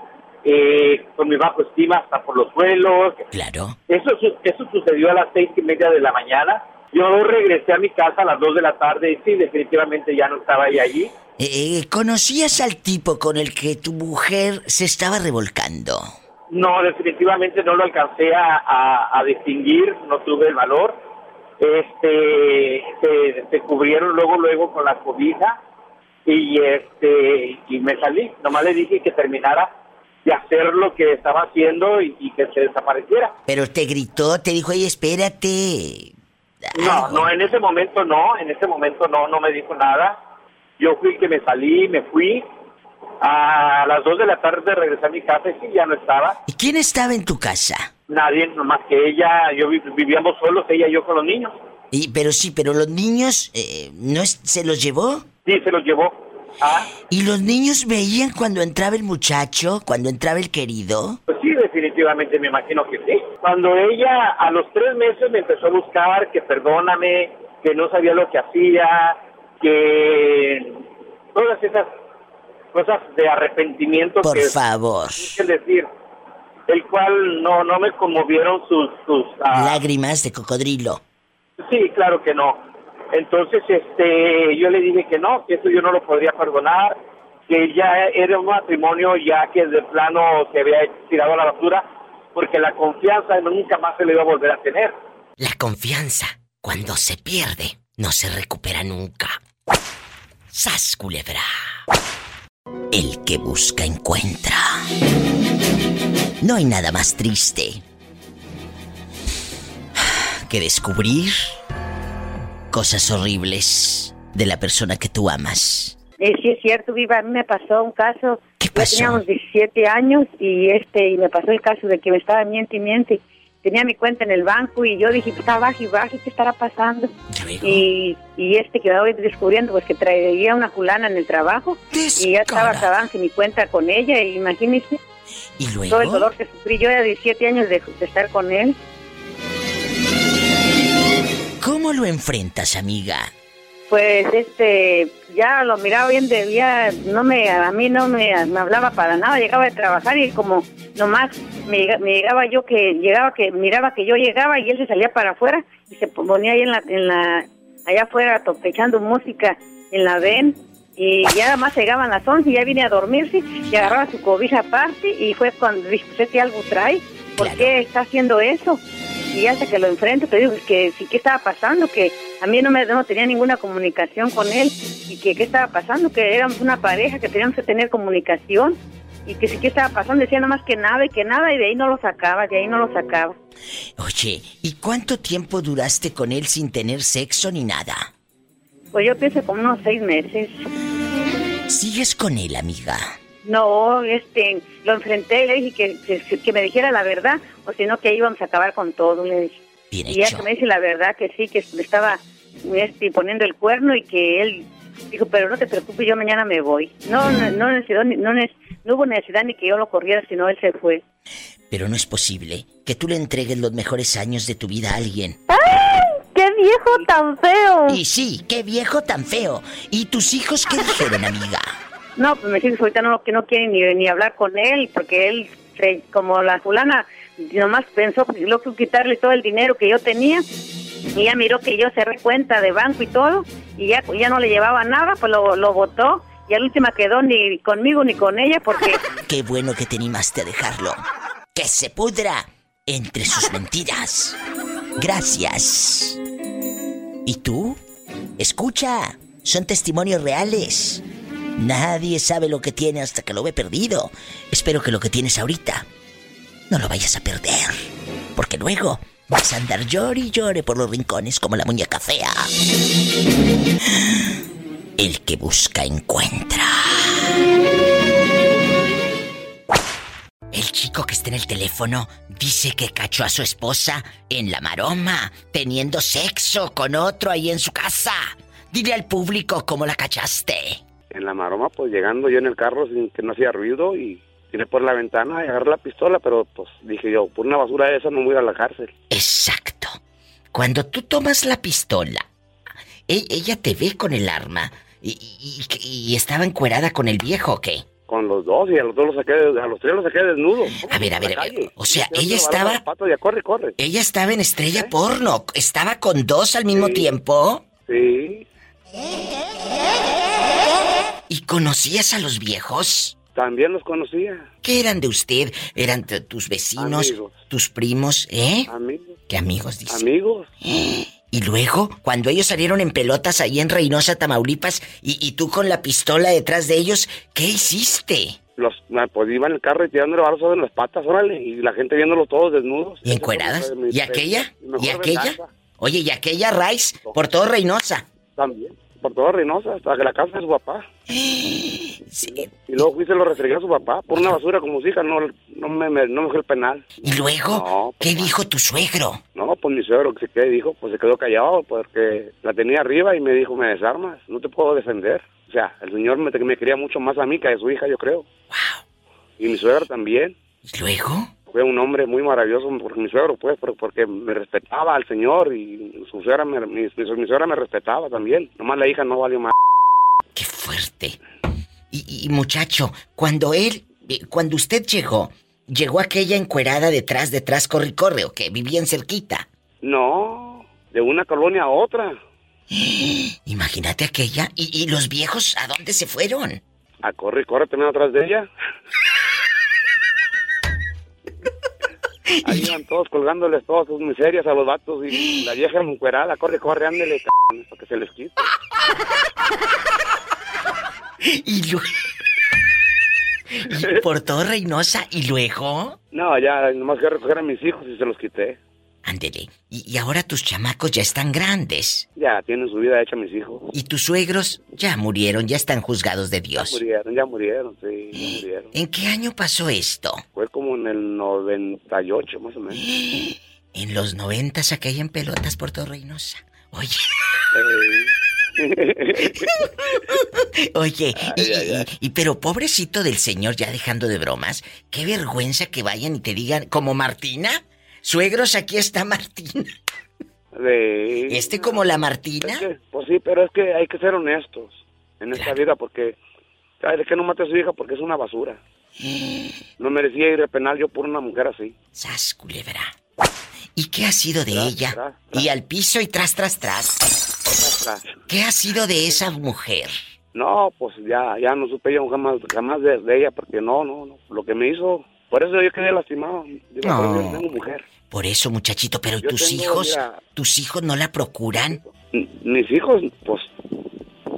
eh, con mi bajo estima hasta por los suelos. Claro. Eso, eso sucedió a las seis y media de la mañana. Yo regresé a mi casa a las dos de la tarde y sí, definitivamente ya no estaba ahí allí. Eh, ¿Conocías al tipo con el que tu mujer se estaba revolcando? No, definitivamente no lo alcancé a, a- a distinguir, no tuve el valor. Este, se, se cubrieron luego, luego con la cobija y este, y me salí. Nomás le dije que terminara de hacer lo que estaba haciendo y, y que se desapareciera. Pero te gritó, te dijo, oye, espérate. No, no, en ese momento no, en ese momento no, no me dijo nada. Yo fui que me salí, me fui. A las dos de la tarde regresé a mi casa y sí, ya no estaba. ¿Y quién estaba en tu casa? Nadie, nomás que ella, yo vi- vivíamos solos, ella y yo con los niños. Y, pero sí, pero los niños, eh, ¿no es- se los llevó? Sí, se los llevó. Ah, ¿Y los niños veían cuando entraba el muchacho, cuando entraba el querido? pues sí, definitivamente me imagino que sí. Cuando ella a los tres meses me empezó a buscar, que perdóname, que no sabía lo que hacía, que todas esas cosas de arrepentimiento Por que favor. es decir, el cual no no me conmovieron sus sus ah, Lágrimas de cocodrilo. Sí, claro que no. Entonces, este, yo le dije que no, que eso yo no lo podría perdonar, que ya era un matrimonio ya que de plano se había tirado a la basura, porque la confianza nunca más se le iba a volver a tener. La confianza, cuando se pierde, no se recupera nunca. ¡Sas, culebra! El que busca encuentra. No hay nada más triste que descubrir cosas horribles de la persona que tú amas. Eh, sí es cierto, Viva, a mí me pasó un caso. ¿Qué Yo teníamos 17 años y este y me pasó el caso de que me estaba miente y miente. Tenía mi cuenta en el banco y yo dije, pues, está baja y baja, ¿qué estará pasando? Y, y este que voy descubriendo, pues que traía una fulana en el trabajo y ya estaba acabando mi cuenta con ella, y imagínese ¿Y luego? todo el dolor que sufrí yo de 17 años de, de estar con él. ¿Cómo lo enfrentas, amiga? Pues este, ya lo miraba bien de ya no me, a mí no me, me hablaba para nada, llegaba de trabajar y como nomás me, me llegaba yo que, llegaba que, miraba que yo llegaba y él se salía para afuera y se ponía ahí en la, en la, allá afuera to- echando música en la ven y ya nada más llegaban las 11 y ya vine a dormirse y agarraba su cobija aparte y fue cuando dije, pues este algo trae, ¿por qué está haciendo eso? y hasta que lo enfrento te digo que sí qué estaba pasando que a mí no me no tenía ninguna comunicación con él y que qué estaba pasando que éramos una pareja que teníamos que tener comunicación y que sí que estaba pasando, decía nomás que nada y que nada y de ahí no lo sacaba, de ahí no lo sacaba. Oye, ¿y cuánto tiempo duraste con él sin tener sexo ni nada? Pues yo pienso como unos seis meses. ¿Sigues con él, amiga? No, este, lo enfrenté, le dije que, que, que me dijera la verdad, o si no que íbamos a acabar con todo, le dije. Bien y ya que me dice la verdad que sí, que me estaba este, poniendo el cuerno y que él dijo, pero no te preocupes, yo mañana me voy. No, no, no, necesitó ni- no, no hubo necesidad ni que yo lo corriera, sino él se fue. Pero no es posible que tú le entregues los mejores años de tu vida a alguien. ¡Qué viejo tan feo! Y sí, qué viejo tan feo. ¿Y tus hijos qué dijeron, amiga? No, pues me hijos ahorita no, que no quieren ni, ni hablar con él, porque él, se- como la fulana, nomás pensó que lo que quitarle todo el dinero que yo tenía, y ya miró que yo cerré cuenta de banco y todo, y ya, ya no le llevaba nada, pues lo, lo botó, y al última quedó ni conmigo ni con ella, porque Qué bueno que te animaste a dejarlo. Que se pudra entre sus mentiras. Gracias. ¿Y tú? Escucha, son testimonios reales. Nadie sabe lo que tiene hasta que lo ve perdido. Espero que lo que tienes ahorita no lo vayas a perder. Porque luego vas a andar llore y llore por los rincones como la muñeca fea. El que busca encuentra. El chico que está en el teléfono dice que cachó a su esposa en la maroma, teniendo sexo con otro ahí en su casa. Dile al público cómo la cachaste. En la maroma, pues llegando yo en el carro sin que no hacía ruido y tiré por la ventana y agarré la pistola, pero pues dije yo, por una basura de esa no voy a la cárcel. Exacto. Cuando tú tomas la pistola, e- ella te ve con el arma y- y estaba encuerada con el viejo, ¿o qué? Con los dos y a los dos los saqué, a los tres los saqué desnudos. A ver, a ver, a ver. O sea, ella estaba... ya corre, corre. Ella estaba en estrella porno. ¿Estaba con dos al mismo tiempo? Sí, ¿Y conocías a los viejos? también los conocía. ¿Qué eran de usted? ¿Eran tus vecinos? Amigos. ¿Tus primos? ¿Eh? Amigos. ¿Qué amigos dice? Amigos. Y luego, cuando ellos salieron en pelotas ahí en Reynosa, Tamaulipas, y, y tú con la pistola detrás de ellos, ¿qué hiciste? Los, pues iba en el carro y tirándole balos en las patas, órale, y la gente viéndolos todos desnudos. ¿Y encueradas? ¿Y aquella? ¿Y aquella? venganza. Oye, ¿y aquella Rice? Por todo Reynosa. También, por todo Reynosa, hasta que la casa de su papá. Y luego fui se lo restregué a su papá por una basura como su hija, no, no me, me- no me fue el penal. ¿Y luego? No, ¿Qué dijo tu suegro? Pues mi suegro que se quedó, dijo, pues se quedó callado porque la tenía arriba y me dijo, me desarmas, no te puedo defender. O sea, el señor me, me quería mucho más a mí que a su hija, yo creo. Y mi suegro también. ¿Y luego? Fue un hombre muy maravilloso, porque mi suegro, pues, por- porque me respetaba al señor y su suegra me, mi, mi- mi suegra me respetaba también. Nomás la hija no valió más. ¡Qué fuerte! Y, y, muchacho, cuando él, eh, cuando usted llegó, llegó aquella encuerada detrás, detrás, corre corre, ¿o qué? ¿Vivían cerquita? No, de una colonia a otra. Imagínate aquella. ¿Y, y los viejos a dónde se fueron? A corre y corre también atrás de ella. Ahí iban todos colgándoles todas sus miserias a los vatos y la vieja encuerada, corre, corre, ándele, c para que se les quite. Y luego... Y por todo Reynosa, ¿y luego? No, ya nomás que recoger a mis hijos y se los quité. Ándele. Y, y ahora tus chamacos ya están grandes. Ya tienen su vida hecha mis hijos. Y tus suegros ya murieron, ya están juzgados de Ya Dios. murieron, ya murieron, sí, ya murieron. ¿En qué año pasó esto? Fue como en el 98 más o menos. En los noventas aquella en pelotas por todo Reynosa. Oye, oye, y, y- y- pero pobrecito del señor, ya dejando de bromas, qué vergüenza que vayan y te digan, como Martina, suegros, aquí está Martina. De- Este como la Martina. Es que, pues sí, pero es que hay que ser honestos en esta vida porque, ¿sabes de qué no mate a su hija? Porque es una basura. No merecía ir a penal yo por una mujer así. Sas, culebra. ¿Y qué ha sido de Tras, ella? tras, Y al piso y tras, tras, tras. ¿Qué ha sido de esa mujer? No, pues ya, ya no supe yo jamás, jamás de, de ella porque no, no, no. Lo que me hizo, por eso yo quedé lastimado. Digo, No. pero yo tengo mujer. Por eso, muchachito, pero Yo tus tengo, hijos, mira- tus hijos no la procuran. Mis hijos, pues,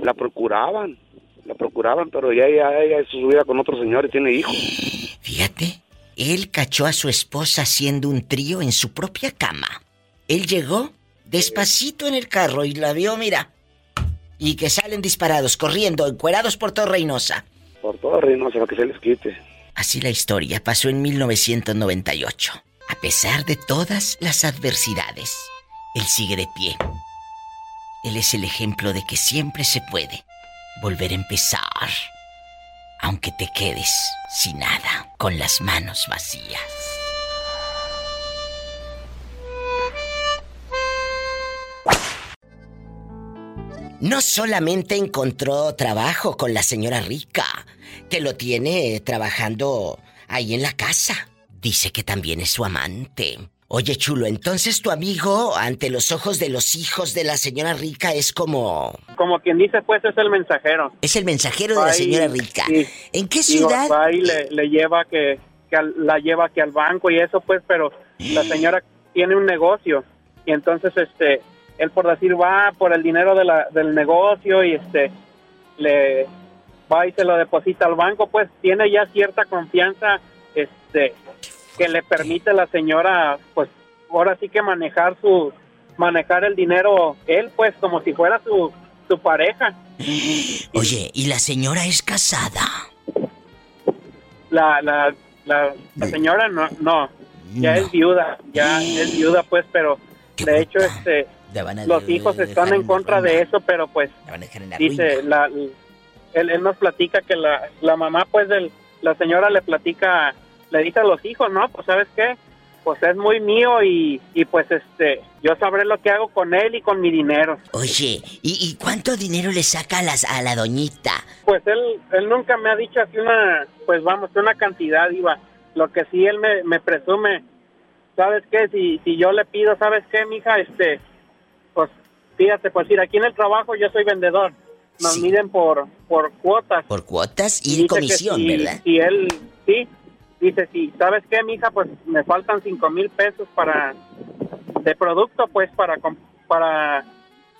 la procuraban. la procuraban, pero ya ella, ella es su vida con otro señor y tiene hijos. Fíjate, él cachó a su esposa haciendo un trío en su propia cama. Él llegó despacito en el carro y la vio, mira. Y que salen disparados, corriendo, encuerados por todo Reynosa. Por todo Reynosa, para que se les quite. Así la historia pasó en 1998. A pesar de todas las adversidades, él sigue de pie. Él es el ejemplo de que siempre se puede volver a empezar, aunque te quedes sin nada, con las manos vacías. No solamente encontró trabajo con la señora rica, que lo tiene trabajando ahí en la casa. Dice que también es su amante. Oye, chulo, entonces tu amigo, ante los ojos de los hijos de la señora rica, es como... Como quien dice, pues es el mensajero. Es el mensajero de la señora rica. ¿En qué ciudad? va y le, le lleva que, que al- la lleva al banco y eso, pues, pero la señora tiene un negocio y entonces, este, él por decir va por el dinero de la, del negocio y este, le va y se lo deposita al banco, pues tiene ya cierta confianza, este, que le permite a la señora, pues, ahora sí que manejar su, manejar el dinero él, pues, como si fuera su, su pareja. Oye, ¿y la señora es casada? la, la, la, la señora no, no, ya es viuda, ya es viuda pues, pero de hecho este a los hijos están en contra de eso, pero pues La la dice la él, él nos platica que la, la mamá pues del la señora le platica, le dice a los hijos, "No, pues ¿sabes qué? Pues es muy mío y, y pues este, yo sabré lo que hago con él y con mi dinero." Oye, ¿y, y cuánto dinero le saca a, las, a la doñita? Pues él, él nunca me ha dicho así una, pues vamos, una cantidad, Iba. Lo que sí él me, me presume, ¿sabes qué? Si, si yo le pido, ¿sabes qué, mija? Este, pues fíjate, pues ir aquí en el trabajo yo soy vendedor. Nos miden por, por cuotas. Por cuotas y que comisión, si- ¿verdad? Si él, sí, dice, si, ¿sabes qué, mija? Pues me faltan cinco mil pesos para, de producto, pues, para, para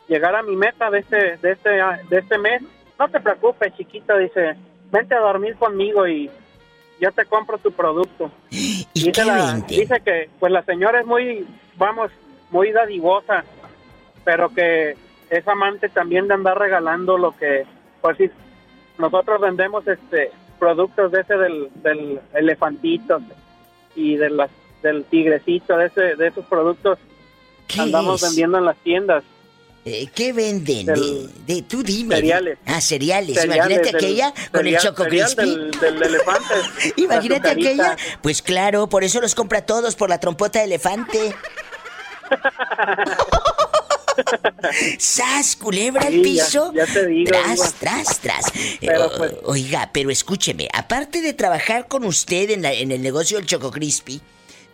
llegar a mi meta de este, de este, de este mes. No te preocupes, chiquito, dice, vente a dormir conmigo y yo te compro tu producto. ¿Y dice, la- dice que, pues, la señora es muy, vamos, muy dadivosa, pero que es amante también de andar regalando lo que, pues sí, nosotros vendemos este productos de ese del, del elefantito y de las del tigrecito, de ese, de esos productos andamos es? vendiendo en las tiendas. Eh, ¿Qué venden? Del- de, de- tú dime. cereales. Ah, cereales. Cereales Imagínate del- aquella con el Choco Crispy. Del, del elefante. Imagínate aquella. Pues claro, por eso los compra todos, por la trompota de elefante. ¡Sas, culebra al Sí, piso! ya te digo, tras, tras, tras. Pero, Eh, o- pues- Oiga, pero escúcheme, aparte de trabajar con usted en, la- en el negocio del Choco Crispy,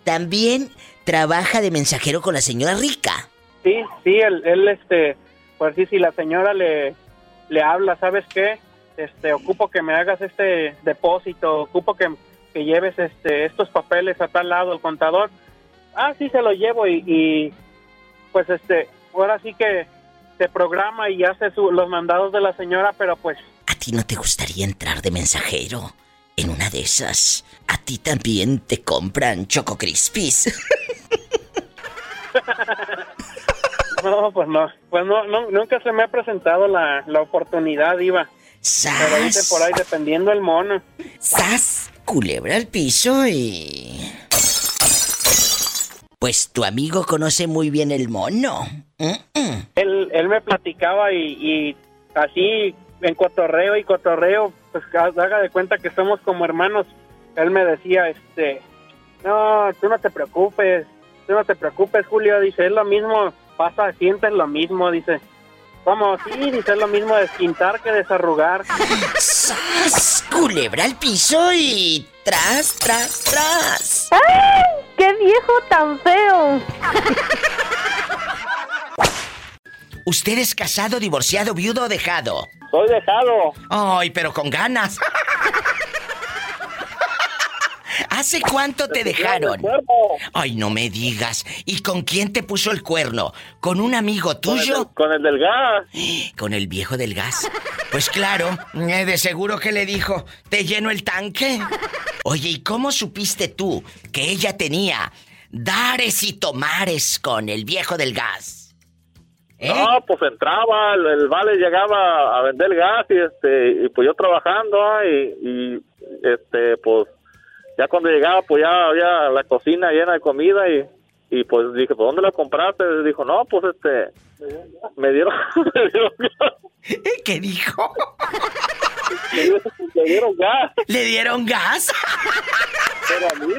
también trabaja de mensajero con la señora Rica. Sí, sí, él, él, este, pues sí, si la señora le, le habla, ¿sabes qué? Este, ocupo que me hagas este depósito, ocupo que, que lleves este, estos papeles a tal lado, el contador. Ah, sí, se lo llevo y, y, pues este, ahora sí que se programa y hace su, los mandados de la señora, pero pues ¿A ti no te gustaría entrar de mensajero? En una de esas, a ti también te compran Choco Crispies. no, pues no, pues no, no, nunca se me ha presentado la, la oportunidad, Iba. Pero dicen por ahí, dependiendo el mono. ¡Sas! Culebra al piso y... Pues tu amigo conoce muy bien el mono. Él, él me platicaba y, así en cotorreo y cotorreo, pues ha- haga de cuenta que somos como hermanos. Él me decía, este, no, tú no te preocupes, tú no te preocupes, Julio, dice, es lo mismo, pasa, sientes lo mismo, dice. ¿Cómo? Sí, dice, es lo mismo desquintar que desarrugar. ¡Sas! Culebra al piso y... Tras, tras, tras. ¡Ay! ¡Qué viejo tan feo! ¿Usted es casado, divorciado, viudo o dejado? Soy dejado. Ay, pero con ganas. ¿Hace cuánto te dejaron? Ay, no me digas. ¿Y con quién te puso el cuerno? ¿Con un amigo tuyo? Con el, del gas. Con el viejo del gas. Pues claro, eh, de seguro que le dijo, ¿te lleno el tanque? Oye, ¿y cómo supiste tú que ella tenía dares y tomares con el viejo del gas? ¿Eh? No, pues entraba, el, el, vale llegaba a vender gas y este, y pues yo trabajando ah, y, y este, pues ya cuando llegaba pues ya había la cocina llena de comida y, y pues dije, ¿por dónde la compraste? Dijo, no, pues este, me dieron, me dieron ¿Qué dijo? Le dieron gas. ¿Le dieron gas? Pero a mí.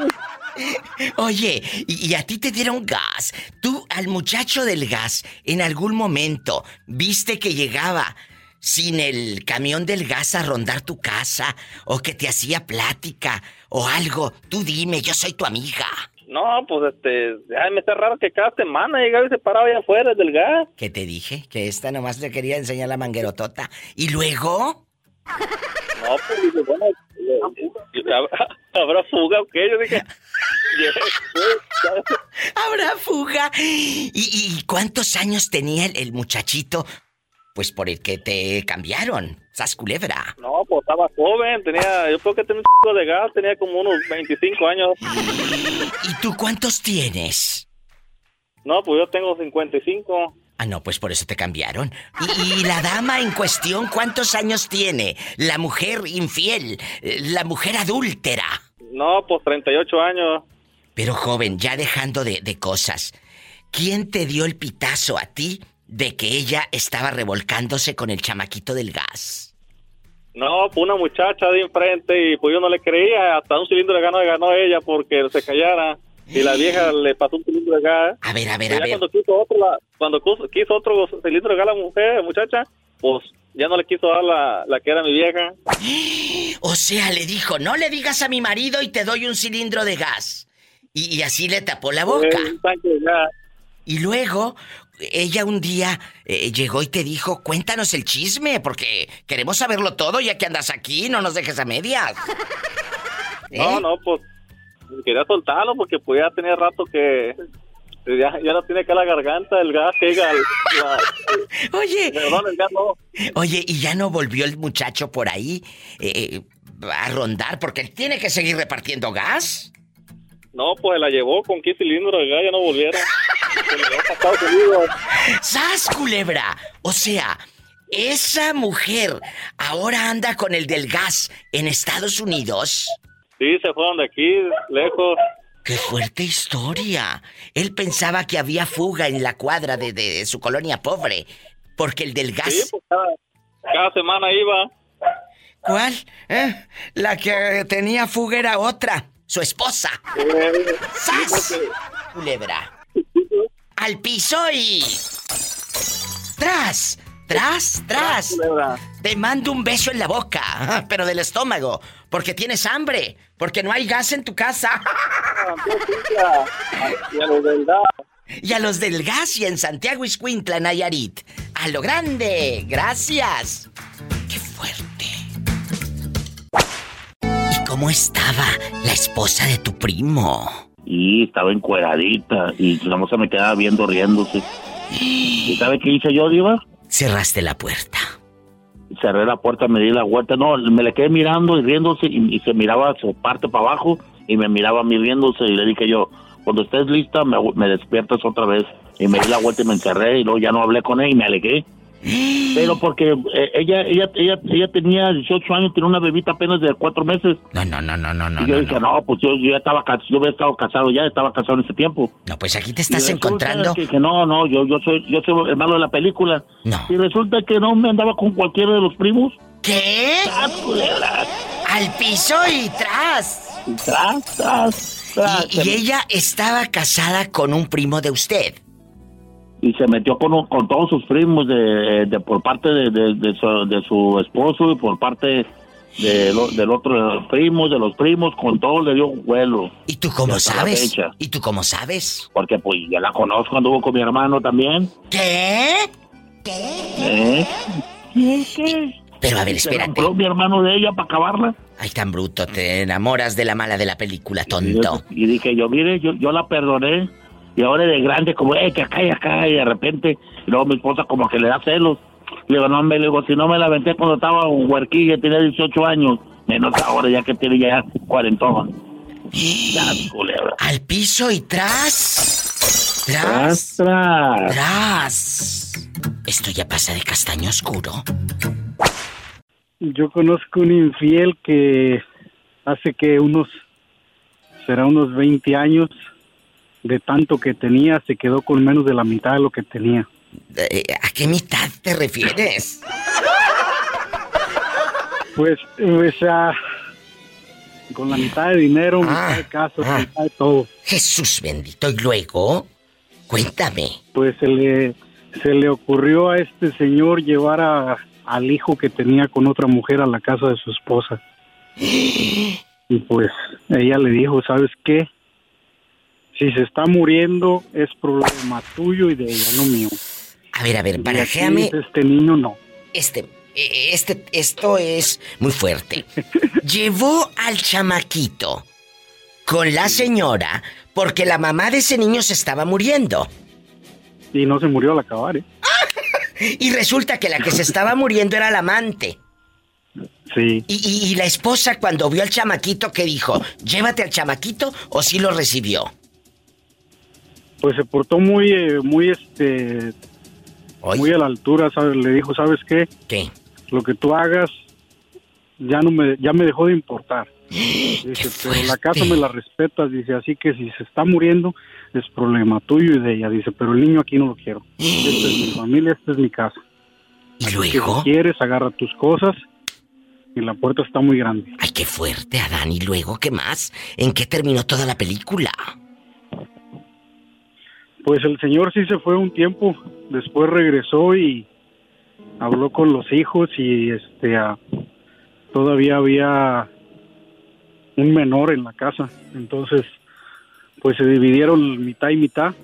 Oye, y, y, a ti te dieron gas. Tú, al muchacho del gas, en algún momento, viste que llegaba sin el camión del gas a rondar tu casa, o que te hacía plática, o algo. Tú dime, yo soy tu amiga. No, pues este, ay, me está raro que cada semana llegaba y se paraba allá afuera del gas. ¿Qué te dije? Que esta nomás le quería enseñar la manguerotota. ¿Y luego? No, pues dije, bueno, ¿habrá, ¿habrá fuga o qué? Yo dije, ¿habrá fuga? ¿Y, ¿Y, cuántos años tenía el, el, muchachito? Pues por el que te cambiaron, Sas Culebra. No, pues estaba joven, tenía, yo creo que tenía un chico de gas, tenía como unos 25 años. ¿Y tú cuántos tienes? No, pues yo tengo 55. Ah, no, pues por eso te cambiaron. ¿Y, y la dama en cuestión cuántos años tiene? La mujer infiel, la mujer adúltera. No, pues 38 años. Pero joven, ya dejando de, de cosas, ¿quién te dio el pitazo a ti de que ella estaba revolcándose con el chamaquito del gas? No, pues una muchacha de enfrente y pues yo no le creía, hasta un cilindro de gas ganó ella porque se callara. Y la vieja le pasó un cilindro de gas. A ver, a ver, a ver. Cuando quiso otro, la- cuando quiso, otro cilindro de gas la mujer, muchacha, pues ya no le quiso dar la, la que era mi vieja. O sea, le dijo, no le digas a mi marido y te doy un cilindro de gas. Y, y así le tapó la boca. Y luego, ella un día eh, llegó y te dijo, cuéntanos el chisme, porque queremos saberlo todo ya que andas aquí, no nos dejes a medias. ¿Eh? No, no, pues quería soltarlo porque pues ya tenía rato que ya, ya no tiene acá la garganta, el gas llega al... la- Oye. Perdón, el gas no. Oye, ¿y ya no volvió el muchacho por ahí eh, a rondar? Porque él tiene que seguir repartiendo gas. No, pues la llevó con 15 cilindros de gas, ya no Unidos. ¡Sas, culebra! O sea, esa mujer ahora anda con el del gas en Estados Unidos. Sí, se fueron de aquí, lejos. ¡Qué fuerte historia! Él pensaba que había fuga en la cuadra de, de su colonia pobre, porque el del gas... Sí, pues cada, cada semana iba. ¿Cuál? ¿Eh? La que tenía fuga era otra, su esposa. ¡Sas! Culebra. Al piso y... ¡Tras! ¡Tras! ¡Tras! Te mando un beso en la boca, pero del estómago, porque tienes hambre, porque no hay gas en tu casa. Y a los del gas. Y a los del gas y en Santiago Iscuintla, Nayarit. A lo grande. Gracias. Cómo estaba la esposa de tu primo? Y estaba encueradita y la moza me quedaba viendo riéndose. ¿Y sabe qué hice yo, Diva? Cerraste la puerta. Cerré la puerta, me di la vuelta. No, me le quedé mirando y riéndose y, y se miraba su parte para abajo y me miraba a mí riéndose y le dije yo, cuando estés lista me, me despiertas otra vez. Y me di la vuelta y me encerré y luego ya no hablé con él y me alegué. Pero porque eh, ella, ella, ella, ella tenía 18 años, tenía una bebita apenas de cuatro meses. No, no, no, no, no, no. Y yo dije, no, pues yo, yo ya estaba, yo había estado casado ya, estaba casado en ese tiempo. No, pues aquí te Y estás encontrando. Que, que no, no, yo, yo soy, yo soy el malo de la película. No. Y resulta que no me andaba con cualquiera de los primos. ¿Qué? Al piso y tras. Tras, tras, tras. Y, y ella estaba casada con un primo de usted. Y se metió con, con todos sus primos de, de por parte de, de- de su, de su esposo y por parte de lo- del otro de los primos, de los primos, con todo le dio un vuelo. ¿Y tú cómo Y sabes? ¿Y tú cómo sabes? Porque pues ya la conozco, anduvo con mi hermano también. ¿Qué? ¿Eh? Pero a ver, Se espérate. enamoró mi hermano de ella para acabarla. Ay, tan bruto, te enamoras de la mala de la película, tonto. Y dije yo, mire, yo, yo la perdoné. Y ahora de grande, como, eh, que acá y acá. Y de repente, y luego mi esposa como que le da celos. Le digo, no, me le digo, si no me la aventé cuando estaba un huerquilla, tenía 18 años. Menos ahora, ya que tiene ya 40. Ya, culebra. Al piso y tras. Tras, Tras. tras. Tras. Esto ya pasa de castaño oscuro. Yo conozco un infiel que hace que unos, será unos 20 años, de tanto que tenía, se quedó con menos de la mitad de lo que tenía. Eh, ¿A qué mitad te refieres? Pues, o sea, con la mitad de dinero, mitad de casa, mitad de todo. Jesús bendito. ¿Y luego? Cuéntame. Pues se le, se le ocurrió a este señor llevar a, al hijo que tenía con otra mujer a la casa de su esposa. Y pues ella le dijo, ¿sabes qué? Si se está muriendo es problema tuyo y de ella, no mío. A ver, a ver, barajéame. Este niño no. Este, eh, este, esto es muy fuerte. Llevó al chamaquito con la señora porque la mamá de ese niño se estaba muriendo. Y no se murió al acabar, ¿eh? Y resulta que la que se estaba muriendo era la amante. Sí. Y, y- y la esposa cuando vio al chamaquito, ¿qué dijo? ¿Llévate al chamaquito o sí lo recibió? Pues se portó muy, eh, muy, este, muy a la altura, ¿sabes? Le dijo, ¿sabes qué? ¿Qué? Lo que tú hagas ya no me, ya me dejó de importar. Dice, pero la casa me la respetas, dice, así que si se está muriendo es problema tuyo y de ella, dice, pero el niño aquí no lo quiero. Esta es mi familia, esta es mi casa. ¿Y luego? Si quieres, agarra tus cosas y la puerta está muy grande. Ay, qué fuerte, Adán. ¿Y luego qué más? ¿En qué terminó toda la película? Pues el señor sí se fue un tiempo, después regresó y habló con los hijos y este ah, todavía había un menor en la casa, entonces pues se dividieron mitad y mitad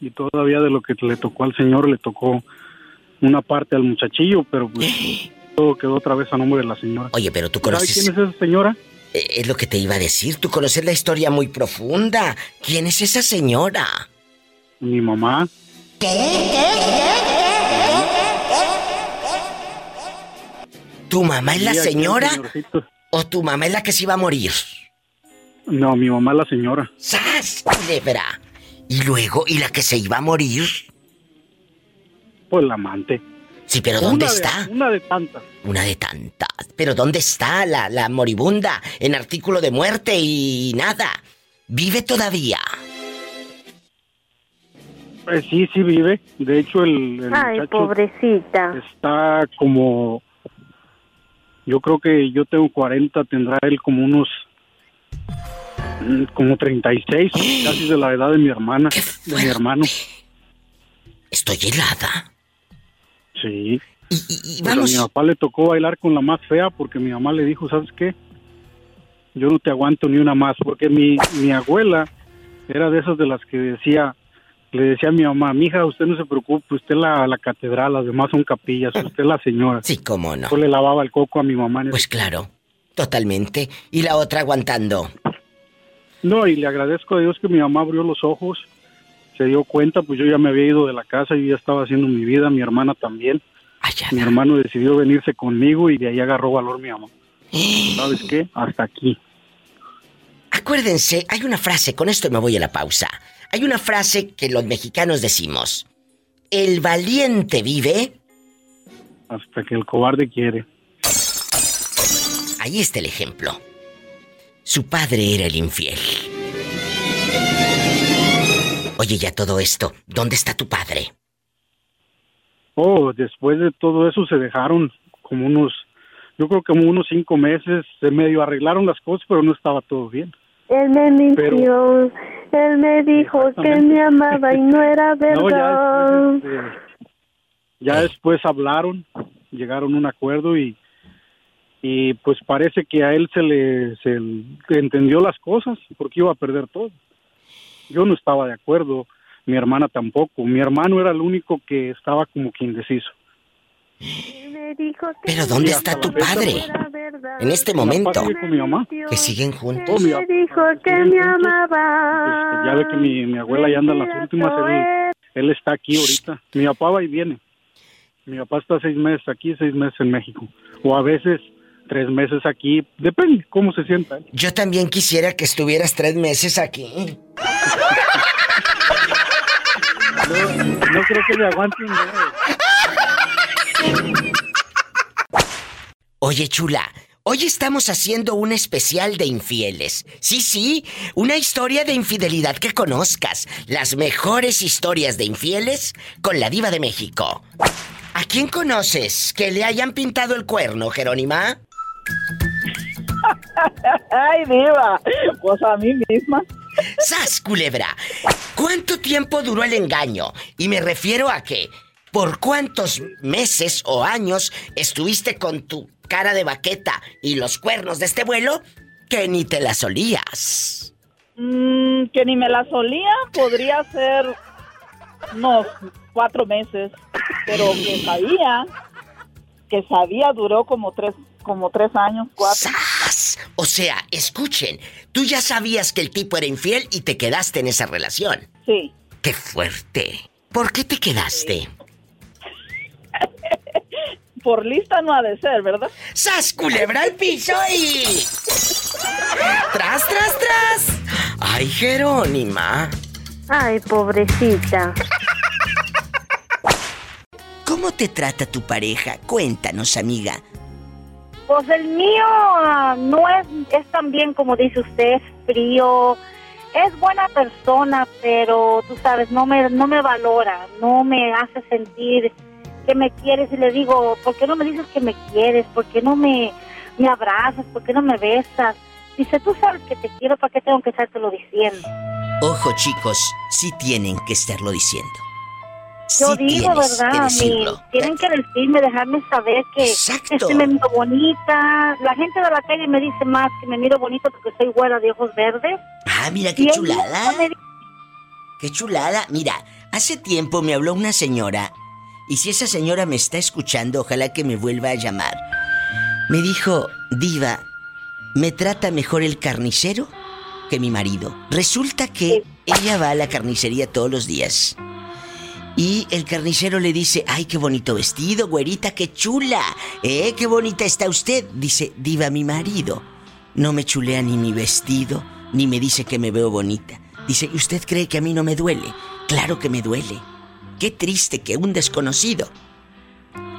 y todavía de lo que le tocó al señor le tocó una parte al muchachillo, pero pues todo quedó otra vez a nombre de la señora. Oye, pero tú ¿Sabe conoces... quién es esa señora? Eh, Es lo que te iba a decir. Tú conoces la historia muy profunda. ¿Quién es esa señora? Mi mamá. ¿Tu mamá es la señora o tu mamá es la que se iba a morir? No, mi mamá es la señora. ¡Sas, culebra! Y luego, ¿y la que se iba a morir? Pues la amante. Sí, pero Una ¿dónde de- está? Una de tantas. Una de tantas. Pero ¿dónde está la, la moribunda? En artículo de muerte y nada. ¿Vive todavía? Eh, sí, sí vive. De hecho, el, el Ay, muchacho pobrecita. está como... Yo creo que yo tengo 40, tendrá él como unos... mm, Como 36, casi de la edad de mi hermana, de mi hermano. Estoy helada. Sí. Y, Pues a mi papá le tocó bailar con la más fea porque mi mamá le dijo, ¿sabes qué? Yo no te aguanto ni una más, porque mi, mi abuela era de esas de las que decía, le decía a mi mamá, mija, usted no se preocupe, usted la, la catedral, las demás son capillas, usted es la señora. Sí, cómo no. Yo le lavaba el coco a mi mamá. en Pues claro, totalmente. Y la otra aguantando. No, y le agradezco a Dios que mi mamá abrió los ojos, se dio cuenta, pues yo ya me había ido de la casa, y ya estaba haciendo mi vida, mi hermana también. mi hermano decidió venirse conmigo y de ahí agarró valor mi mamá. ¿Sabes qué? Hasta aquí. Acuérdense, hay una frase, con esto me voy a la pausa. Hay una frase que los mexicanos decimos. El valiente vive. Hasta que el cobarde quiere. Ahí está el ejemplo. Su padre era el infiel. Oye, ya todo esto, ¿dónde está tu padre? Oh, después de todo eso se dejaron como unos, yo creo que como unos cinco meses, se medio arreglaron las cosas, pero no estaba todo bien. Él me mintió. Él me dijo que me amaba y no era No, ya verdad. después, este, ya después hablaron, llegaron a un acuerdo y y pues parece que a él se le, se le entendió las cosas porque iba a perder todo. Yo no estaba de acuerdo, mi hermana tampoco. Mi hermano era el único que estaba como que indeciso. Me Pero ¿dónde está tu padre? En este momento. mi mamá. Que siguen juntos. Me dijo que me amaba. Este, ya ve que mi, mi abuela ya anda en las últimas. Él, él está aquí ahorita. Mi papá va y viene. Mi papá está seis meses aquí, seis meses en México. O a veces tres meses aquí. Depende cómo se sienta. Yo también quisiera que estuvieras tres meses aquí. No, no creo que me aguanten. Oye, chula, hoy estamos haciendo un especial de infieles. Sí, sí, una historia de infidelidad que conozcas. Las mejores historias de infieles con la diva de México. ¿A quién conoces que le hayan pintado el cuerno, Jerónima? Ay, diva, pues a mí misma. ¡Sas, culebra! ¿Cuánto tiempo duró el engaño? Y me refiero a que, ¿por cuántos meses o años estuviste con tu cara de baqueta y los cuernos de este vuelo que ni te las olías? Mm, que ni me la solía, podría ser unos cuatro meses, pero que sabía, que sabía duró como tres, como tres años, cuatro. ¡Sas! O sea, escuchen, tú ya sabías que el tipo era infiel y te quedaste en esa relación. Sí. ¡Qué fuerte! ¿Por qué te quedaste? Por lista no ha de ser, ¿verdad? ¡Sas, culebra al piso y... ¡Tras, tras, tras! ¡Ay, Jerónima! Ay, pobrecita. ¿Cómo te trata tu pareja? Cuéntanos, amiga. Pues el mío ah, no es, es tan bien como dice usted, es frío, es buena persona, pero tú sabes, no me, no me valora, no me hace sentir que me quieres y le digo, ¿por qué no me dices que me quieres? ¿Por qué no me, me abrazas? ¿Por qué no me besas? Dice, tú sabes que te quiero, ¿para qué tengo que estártelo diciendo? Ojo, chicos, sí tienen que estarlo diciendo. Yo Sí digo, que ¿verdad? Tienen que decirme, dejarme saber que este, me miro bonita. La gente de la calle me dice más que me miro bonito porque soy güera de ojos verdes. Ah, mira Y qué él chulada. Qué chulada. Mira, hace tiempo me habló una señora, y si esa señora me está escuchando, ojalá que me vuelva a llamar. Me dijo, Diva, ¿me trata mejor el carnicero que mi marido? Resulta que ella va a la carnicería todos los días. Y el carnicero le dice, ay, qué bonito vestido, güerita, qué chula. ¿Eh? Qué bonita está usted. Dice, diva, mi marido. No me chulea ni mi vestido, ni me dice que me veo bonita. Dice, ¿y usted cree que a mí no me duele? Claro que me duele. Qué triste que un desconocido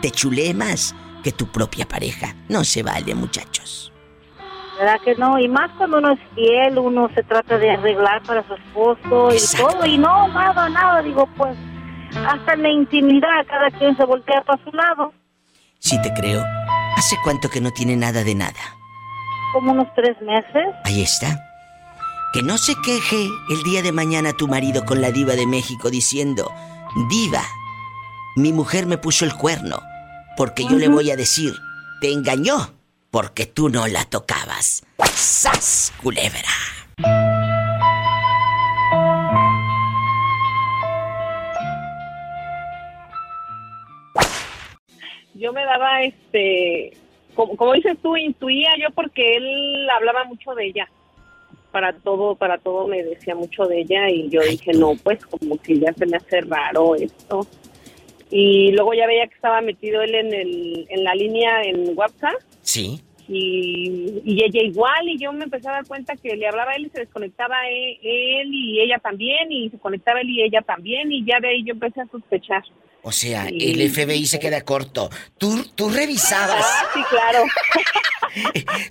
te chulee más que tu propia pareja. No se vale, muchachos. ¿Verdad que no? Y más cuando uno es fiel, uno se trata de arreglar para su esposo y todo. Y no, nada, nada. Digo, pues, hasta en la intimidad cada quien se voltea para su lado. Sí te creo. ¿Hace cuánto que no tiene nada de nada? Como unos tres meses. Ahí está. Que no se queje el día de mañana tu marido con la diva de México diciendo, diva, mi mujer me puso el cuerno, porque yo le voy a decir, te engañó, porque tú no la tocabas. ¡Sas, culebra! yo me daba este como, como dices tú intuía yo porque él hablaba mucho de ella para todo para todo me decía mucho de ella y yo dije no pues como que ya se me hace raro esto. Y luego ya veía que estaba metido él en el en la línea en WhatsApp. Sí. y, y ella igual y yo me empecé a dar cuenta que le hablaba a él y se desconectaba e- él y ella también y se conectaba él y ella también y ya de ahí yo empecé a sospechar O sea, Sí. el FBI se queda corto. Tú, tú revisabas. Ah, sí, claro.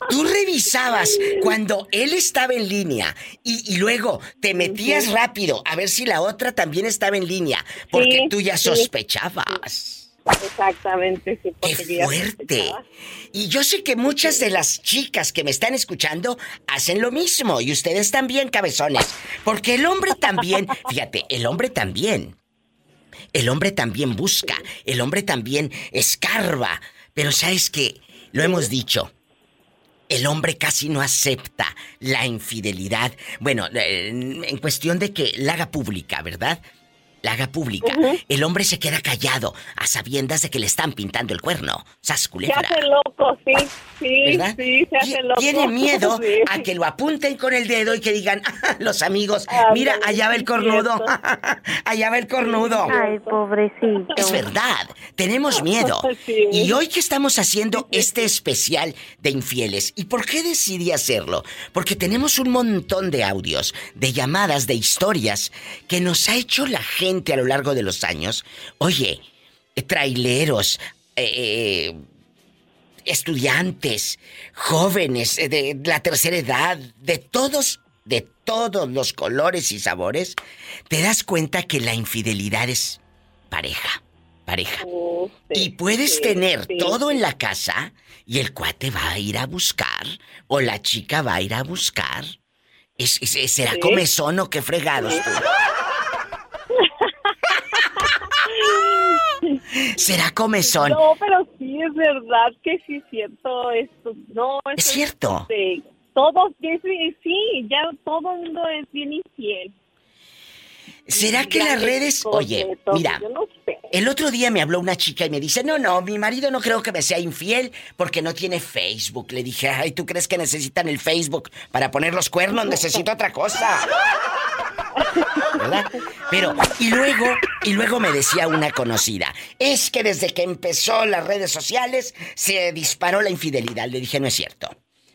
Tú revisabas cuando él estaba en línea y, y luego te metías rápido a ver si la otra también estaba en línea, porque Sí, tú ya sospechabas. Exactamente, sí, ya Fuerte. Y yo sé que muchas de las chicas que me están escuchando hacen lo mismo y ustedes también, cabezones, porque el hombre también, fíjate, el hombre también. El hombre también busca, el hombre también escarba, pero sabes que lo hemos dicho. El hombre casi no acepta la infidelidad. Bueno, eh, en cuestión de que la haga pública, ¿verdad? La haga pública, el hombre se queda callado a sabiendas de que le están pintando el cuerno. Sas Se hace loco, sí, sí, ¿Verdad? sí, se hace loco. Tiene miedo Sí. a que lo apunten con el dedo y que digan, "Ah, los amigos, Ándale, mira, allá va el cornudo, allá va el cornudo. Ay, pobrecito. Es verdad, tenemos miedo. Sí. Y hoy que estamos haciendo este especial de infieles, ¿y por qué decidí hacerlo? Porque tenemos un montón de audios, de llamadas, de historias que nos ha hecho la gente a lo largo de los años. Oye, eh, traileros, eh, estudiantes, jóvenes eh, de la tercera edad, de todos, de todos los colores y sabores, te das cuenta que la infidelidad es pareja, pareja. y puedes sí, tener sí. todo en la casa y el cuate va a ir a buscar o la chica va a ir a buscar. Es, es- ¿Será comezón o qué fregados tú? ¿Será comezón? No, pero sí es verdad que sí siento esto. No, Es eso cierto. de todos, sí, ya todo el mundo es bien infiel. ¿Será que las redes... Oye, mira, el otro día me habló una chica y me dice, no, no, mi marido no creo que me sea infiel porque no tiene Facebook. Le dije, ay, ¿tú crees que necesitan el Facebook para poner los cuernos? Necesito otra cosa. ¿Verdad? Pero, y luego, y luego me decía una conocida, es que desde que empezó las redes sociales se disparó la infidelidad. Le dije, no es cierto.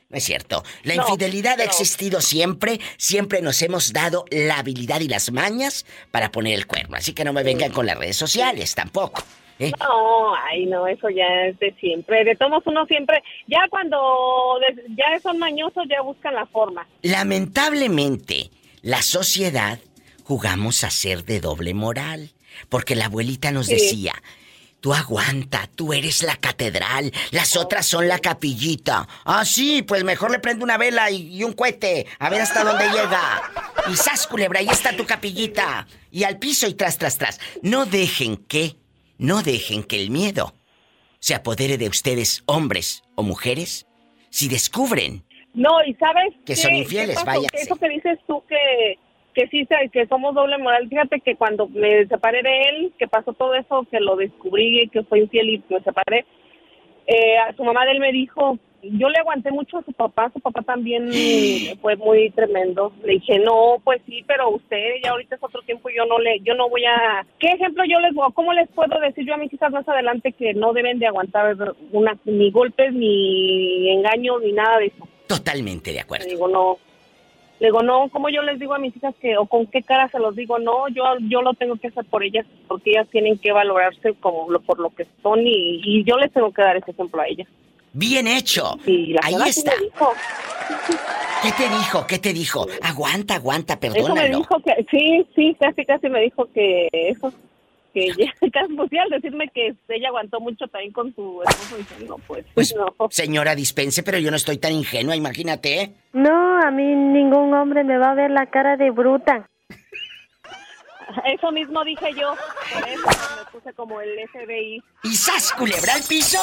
No es cierto. La No, infidelidad ha existido siempre. Siempre nos hemos dado la habilidad y las mañas para poner el cuerno. Así que no me vengan con las redes sociales tampoco. ¿eh? No, ay, no, eso ya es de siempre. De todos uno siempre, ya cuando ya son mañosos, ya buscan la forma. Lamentablemente, la sociedad jugamos a ser de doble moral. Porque la abuelita nos Sí. decía, tú aguanta, tú eres la catedral, las otras son la capillita. Ah, sí, pues mejor le prendo una vela y, y un cohete, a ver hasta dónde llega. Y sas, culebra, ahí está tu capillita. Y al piso y tras, tras, tras. No dejen que, no dejen que el miedo se apodere de ustedes, hombres o mujeres, si descubren No, y sabes Que son infieles. Que Eso que dices tú que que sí que somos doble moral. Fíjate que cuando me separé de él, que pasó todo eso, que lo descubrí, que fue infiel y me separé, eh, a su mamá de él me dijo, yo le aguanté mucho a su papá, su papá también fue muy tremendo. Le dije, no, pues sí, pero usted ya ahorita es otro tiempo, yo no le, yo no voy a, ¿qué ejemplo yo les voy, cómo les puedo decir yo a mis hijas más adelante que no deben de aguantar una, ni golpes, ni engaños, ni nada de eso? Totalmente de Le acuerdo. digo, no. Le digo, no, ¿cómo yo les digo a mis hijas que, o con qué cara se los digo? No, yo, yo lo tengo que hacer por ellas, porque ellas tienen que valorarse como lo, por lo que son y, y yo les tengo que dar ese ejemplo a ellas. Bien hecho. Ahí está. dijo, ¿Qué te dijo? ¿Qué te dijo? Aguanta, aguanta, eso me perdónalo. dijo que, sí, sí, casi, casi me dijo que eso, que ya, casi pues, al decirme que ella aguantó mucho también con su esposo, dije, no, pues, Pues, no. señora, dispense, pero yo no estoy tan ingenua, imagínate. ¿eh? No, a mí ningún hombre me va a ver la cara de bruta. Eso mismo dije yo, por eso me puse como el FBI. ¿Y sas, culebra al piso?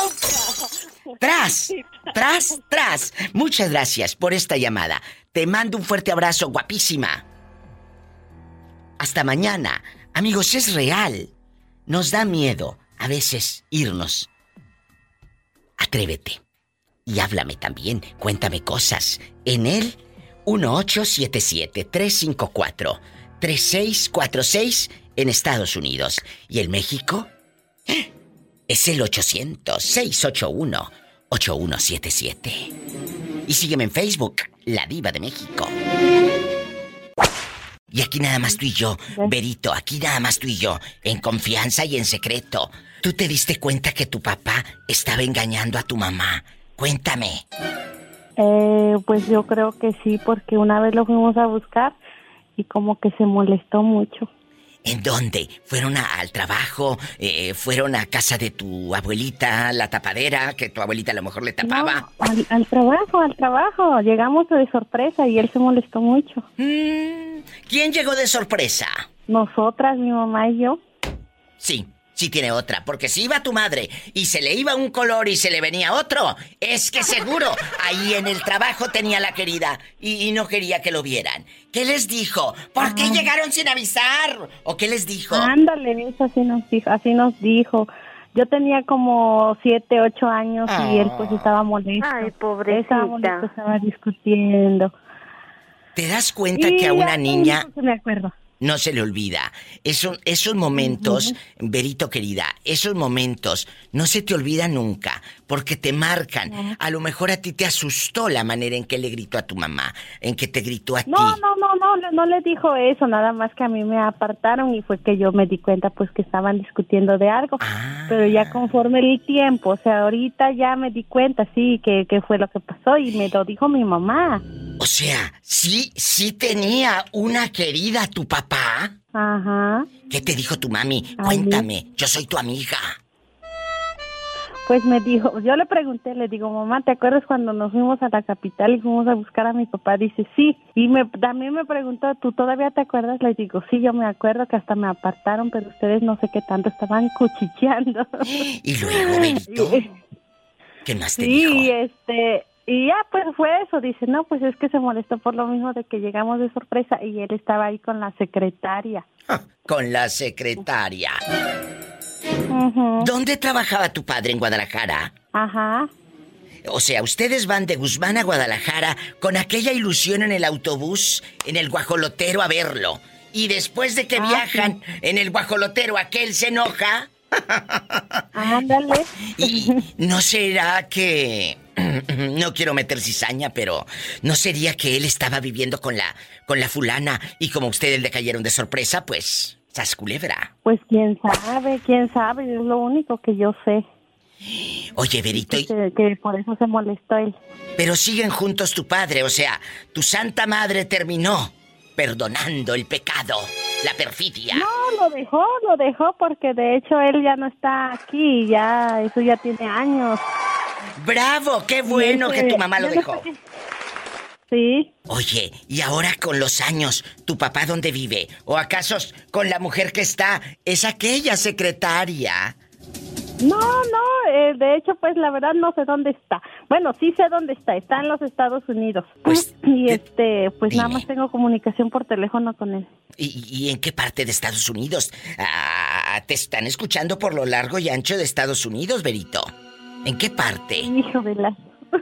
Tras, tras, tras. Muchas gracias por esta llamada. Te mando un fuerte abrazo, guapísima. Hasta mañana. Amigos, es real. Nos da miedo a veces irnos. Atrévete. Y háblame también. Cuéntame cosas. En el 1877-354-3646 en Estados Unidos. ¿Y en México? Es el 800-681-8177. Y sígueme en Facebook, La Diva de México. Y aquí nada más tú y yo, Berito, aquí nada más tú y yo, en confianza y en secreto. ¿Tú te diste cuenta que tu papá estaba engañando a tu mamá? Cuéntame. Eh, pues yo creo que sí, porque una vez lo fuimos a buscar y como que se molestó mucho. ¿En dónde? ¿Fueron a- al trabajo? Eh, ¿Fueron a casa de tu abuelita, la tapadera, que tu abuelita a lo mejor le tapaba? Al, al trabajo, al trabajo. Llegamos de sorpresa y él se molestó mucho. ¿Quién llegó de sorpresa? Nosotras, mi mamá y yo. Sí, si tiene otra. Porque si iba tu madre y se le iba un color y se le venía otro, es que seguro ahí en el trabajo tenía la querida y, no quería que lo vieran. ¿Qué les dijo? ¿Por qué llegaron sin avisar? ¿O qué les dijo? Ándale, eso así nos dijo. Así nos dijo. Yo tenía como siete, ocho años y él pues estaba molesto. Ay, pobrecita. Estaba molesto, estaba discutiendo. ¿Te das cuenta que a una niña... Me acuerdo no se le olvida. Esos, esos momentos, Verito querida, esos momentos no se te olvidan nunca, porque te marcan. A lo mejor a ti te asustó la manera en que le gritó a tu mamá, en que te gritó a ti. No, no, no, no, no le dijo eso, nada más que a mí me apartaron y fue que yo me di cuenta pues que estaban discutiendo de algo. Ah. Pero ya conforme el tiempo, o sea, ahorita ya me di cuenta, sí, que, que fue lo que pasó y me lo dijo mi mamá. O sea, sí, sí tenía una querida tu papá. Ajá. ¿Qué te dijo tu mami? Cuéntame, yo soy tu amiga. Pues me dijo, yo le pregunté, le digo, mamá, ¿te acuerdas cuando nos fuimos a la capital y fuimos a buscar a mi papá? Dice, sí. Y me, también me preguntó, ¿tú todavía te acuerdas? Le digo, sí, yo me acuerdo que hasta me apartaron, pero ustedes no sé qué tanto estaban cuchicheando. ¿Y luego, Benito? ¿Qué más te sí, dijo? Sí, este, y ya, pues fue eso. Dice, no, pues es que se molestó por lo mismo de que llegamos de sorpresa y él estaba ahí con la secretaria. con la secretaria. ¿Dónde trabajaba tu padre en Guadalajara? Ajá. O sea, ustedes van de Guzmán a Guadalajara con aquella ilusión en el autobús, en el guajolotero a verlo. Y después de que Ah, viajan en el guajolotero, aquel se enoja. Ándale. Y no será que no quiero meter cizaña, pero no sería que él estaba viviendo con la con la fulana y como ustedes le cayeron de sorpresa, pues sas culebra. Pues quién sabe, quién sabe, es lo único que yo sé. Oye, Verito, y- Que, que por eso se molestó él. pero siguen juntos tu padre, o sea, tu santa madre terminó perdonando el pecado, la perfidia. No, lo dejó, lo dejó porque de hecho él ya no está aquí, ya eso ya tiene años. Bravo, qué bueno que tu mamá lo dejó. Sí. Oye, y ahora con los años, ¿tu papá dónde vive? ¿O acaso con la mujer que está? Es aquella secretaria. No, no, eh, de hecho, pues la verdad no sé dónde está. Bueno, sí sé dónde está, está en los Estados Unidos. y este, pues nada más tengo comunicación por teléfono con él. ¿Y, y en qué parte de Estados Unidos? Ah, te están escuchando por lo largo y ancho de Estados Unidos, Berito. ¿En qué parte? Hijo de la...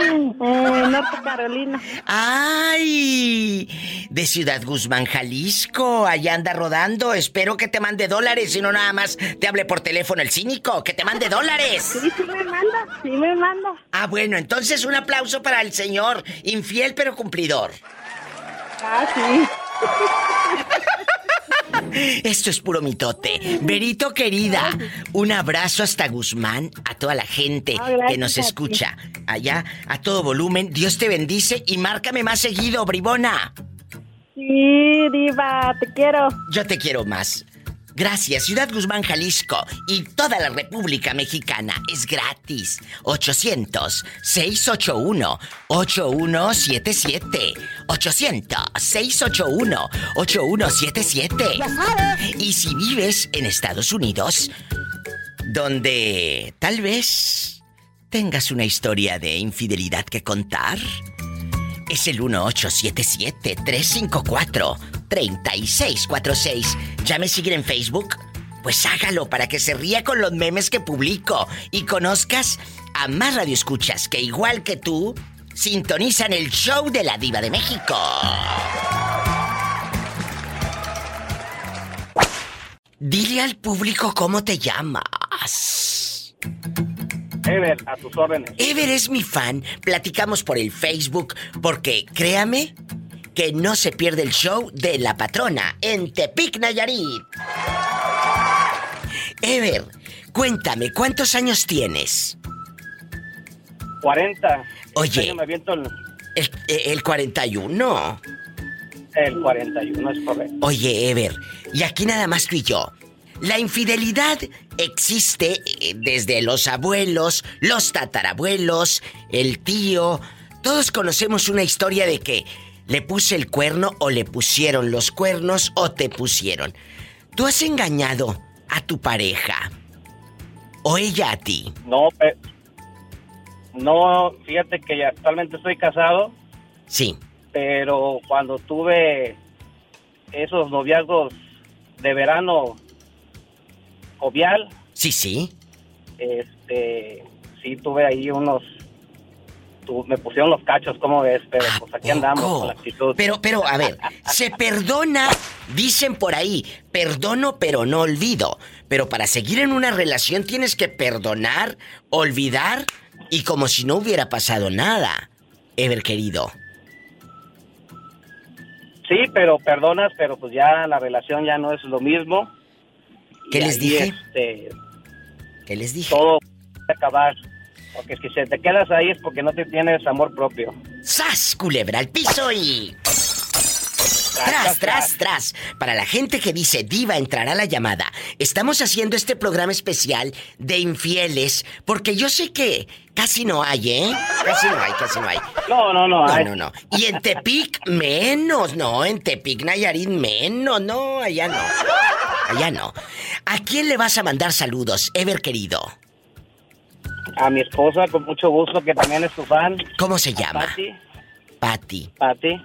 eh, Norte Carolina. ¡Ay! De Ciudad Guzmán, Jalisco. Allá anda rodando. Espero que te mande dólares y no nada más te hable por teléfono el cínico. ¡Que te mande dólares! Sí, sí me manda, sí me manda. Ah, bueno, entonces un aplauso para el señor. Infiel pero cumplidor. Ah, sí. Esto es puro mitote. Berito querida, un abrazo hasta Guzmán, a toda la gente que nos escucha allá a todo volumen. Dios te bendice y márcame más seguido, bribona. Sí, diva, te quiero. Yo te quiero más. Gracias, Ciudad Guzmán, Jalisco y toda la República Mexicana. Es gratis. 800-681-8177. 800-681-8177. Ya sabes. Y si vives en Estados Unidos, donde tal vez tengas una historia de infidelidad que contar, es el 1877-354-3646. ¿Ya me siguen en Facebook? Pues hágalo para que se ría con los memes que publico y conozcas a más radioescuchas que igual que tú sintonizan el show de la diva de México. Dile al público cómo te llamas. Ever, a tus órdenes. Ever es mi fan. Platicamos por el Facebook porque créame que no se pierde el show de la patrona en Tepic Nayarit. Ever, cuéntame, ¿cuántos años tienes? 40. Oye. Este me aviento el, El, el 41. el 41, es correcto. Oye, Ever, y aquí nada más tú y yo. La infidelidad existe eh, desde los abuelos, los tatarabuelos, el tío. Todos conocemos una historia de que le puse el cuerno o le pusieron los cuernos o te pusieron. ¿Tú has engañado a tu pareja? ¿O ella a ti? No, no, fíjate que actualmente estoy casado, Sí. pero cuando tuve esos noviazgos de verano jovial, Sí, sí. este, sí tuve ahí unos, tu- me pusieron los cachos, ¿cómo ves? Pero pues aquí andamos con la actitud. Pero, pero, a ver, se perdona, dicen por ahí, perdono pero no olvido. Pero para seguir en una relación tienes que perdonar, olvidar y como si no hubiera pasado nada. Ever querido. Sí, pero perdonas, pero pues ya la relación ya no es lo mismo. ¿Qué les dije? este, ¿Qué les dije? todo puede acabar. Porque si se te quedas ahí es porque no te tienes amor propio. ¡Sas, culebra al piso y... Tras, tras, tras. Para la gente que dice Diva entrará la llamada, estamos haciendo este programa especial de infieles porque yo sé que casi no hay, ¿eh? Casi no hay, casi no hay. No, no, no. No, hay. no, no. Y en Tepic menos, no, en Tepic Nayarit menos, no, allá no. Allá no. ¿A quién le vas a mandar saludos, Ever querido? A mi esposa, con mucho gusto, que también es tu fan. ¿Cómo se llama? Pati. Patti. Pati.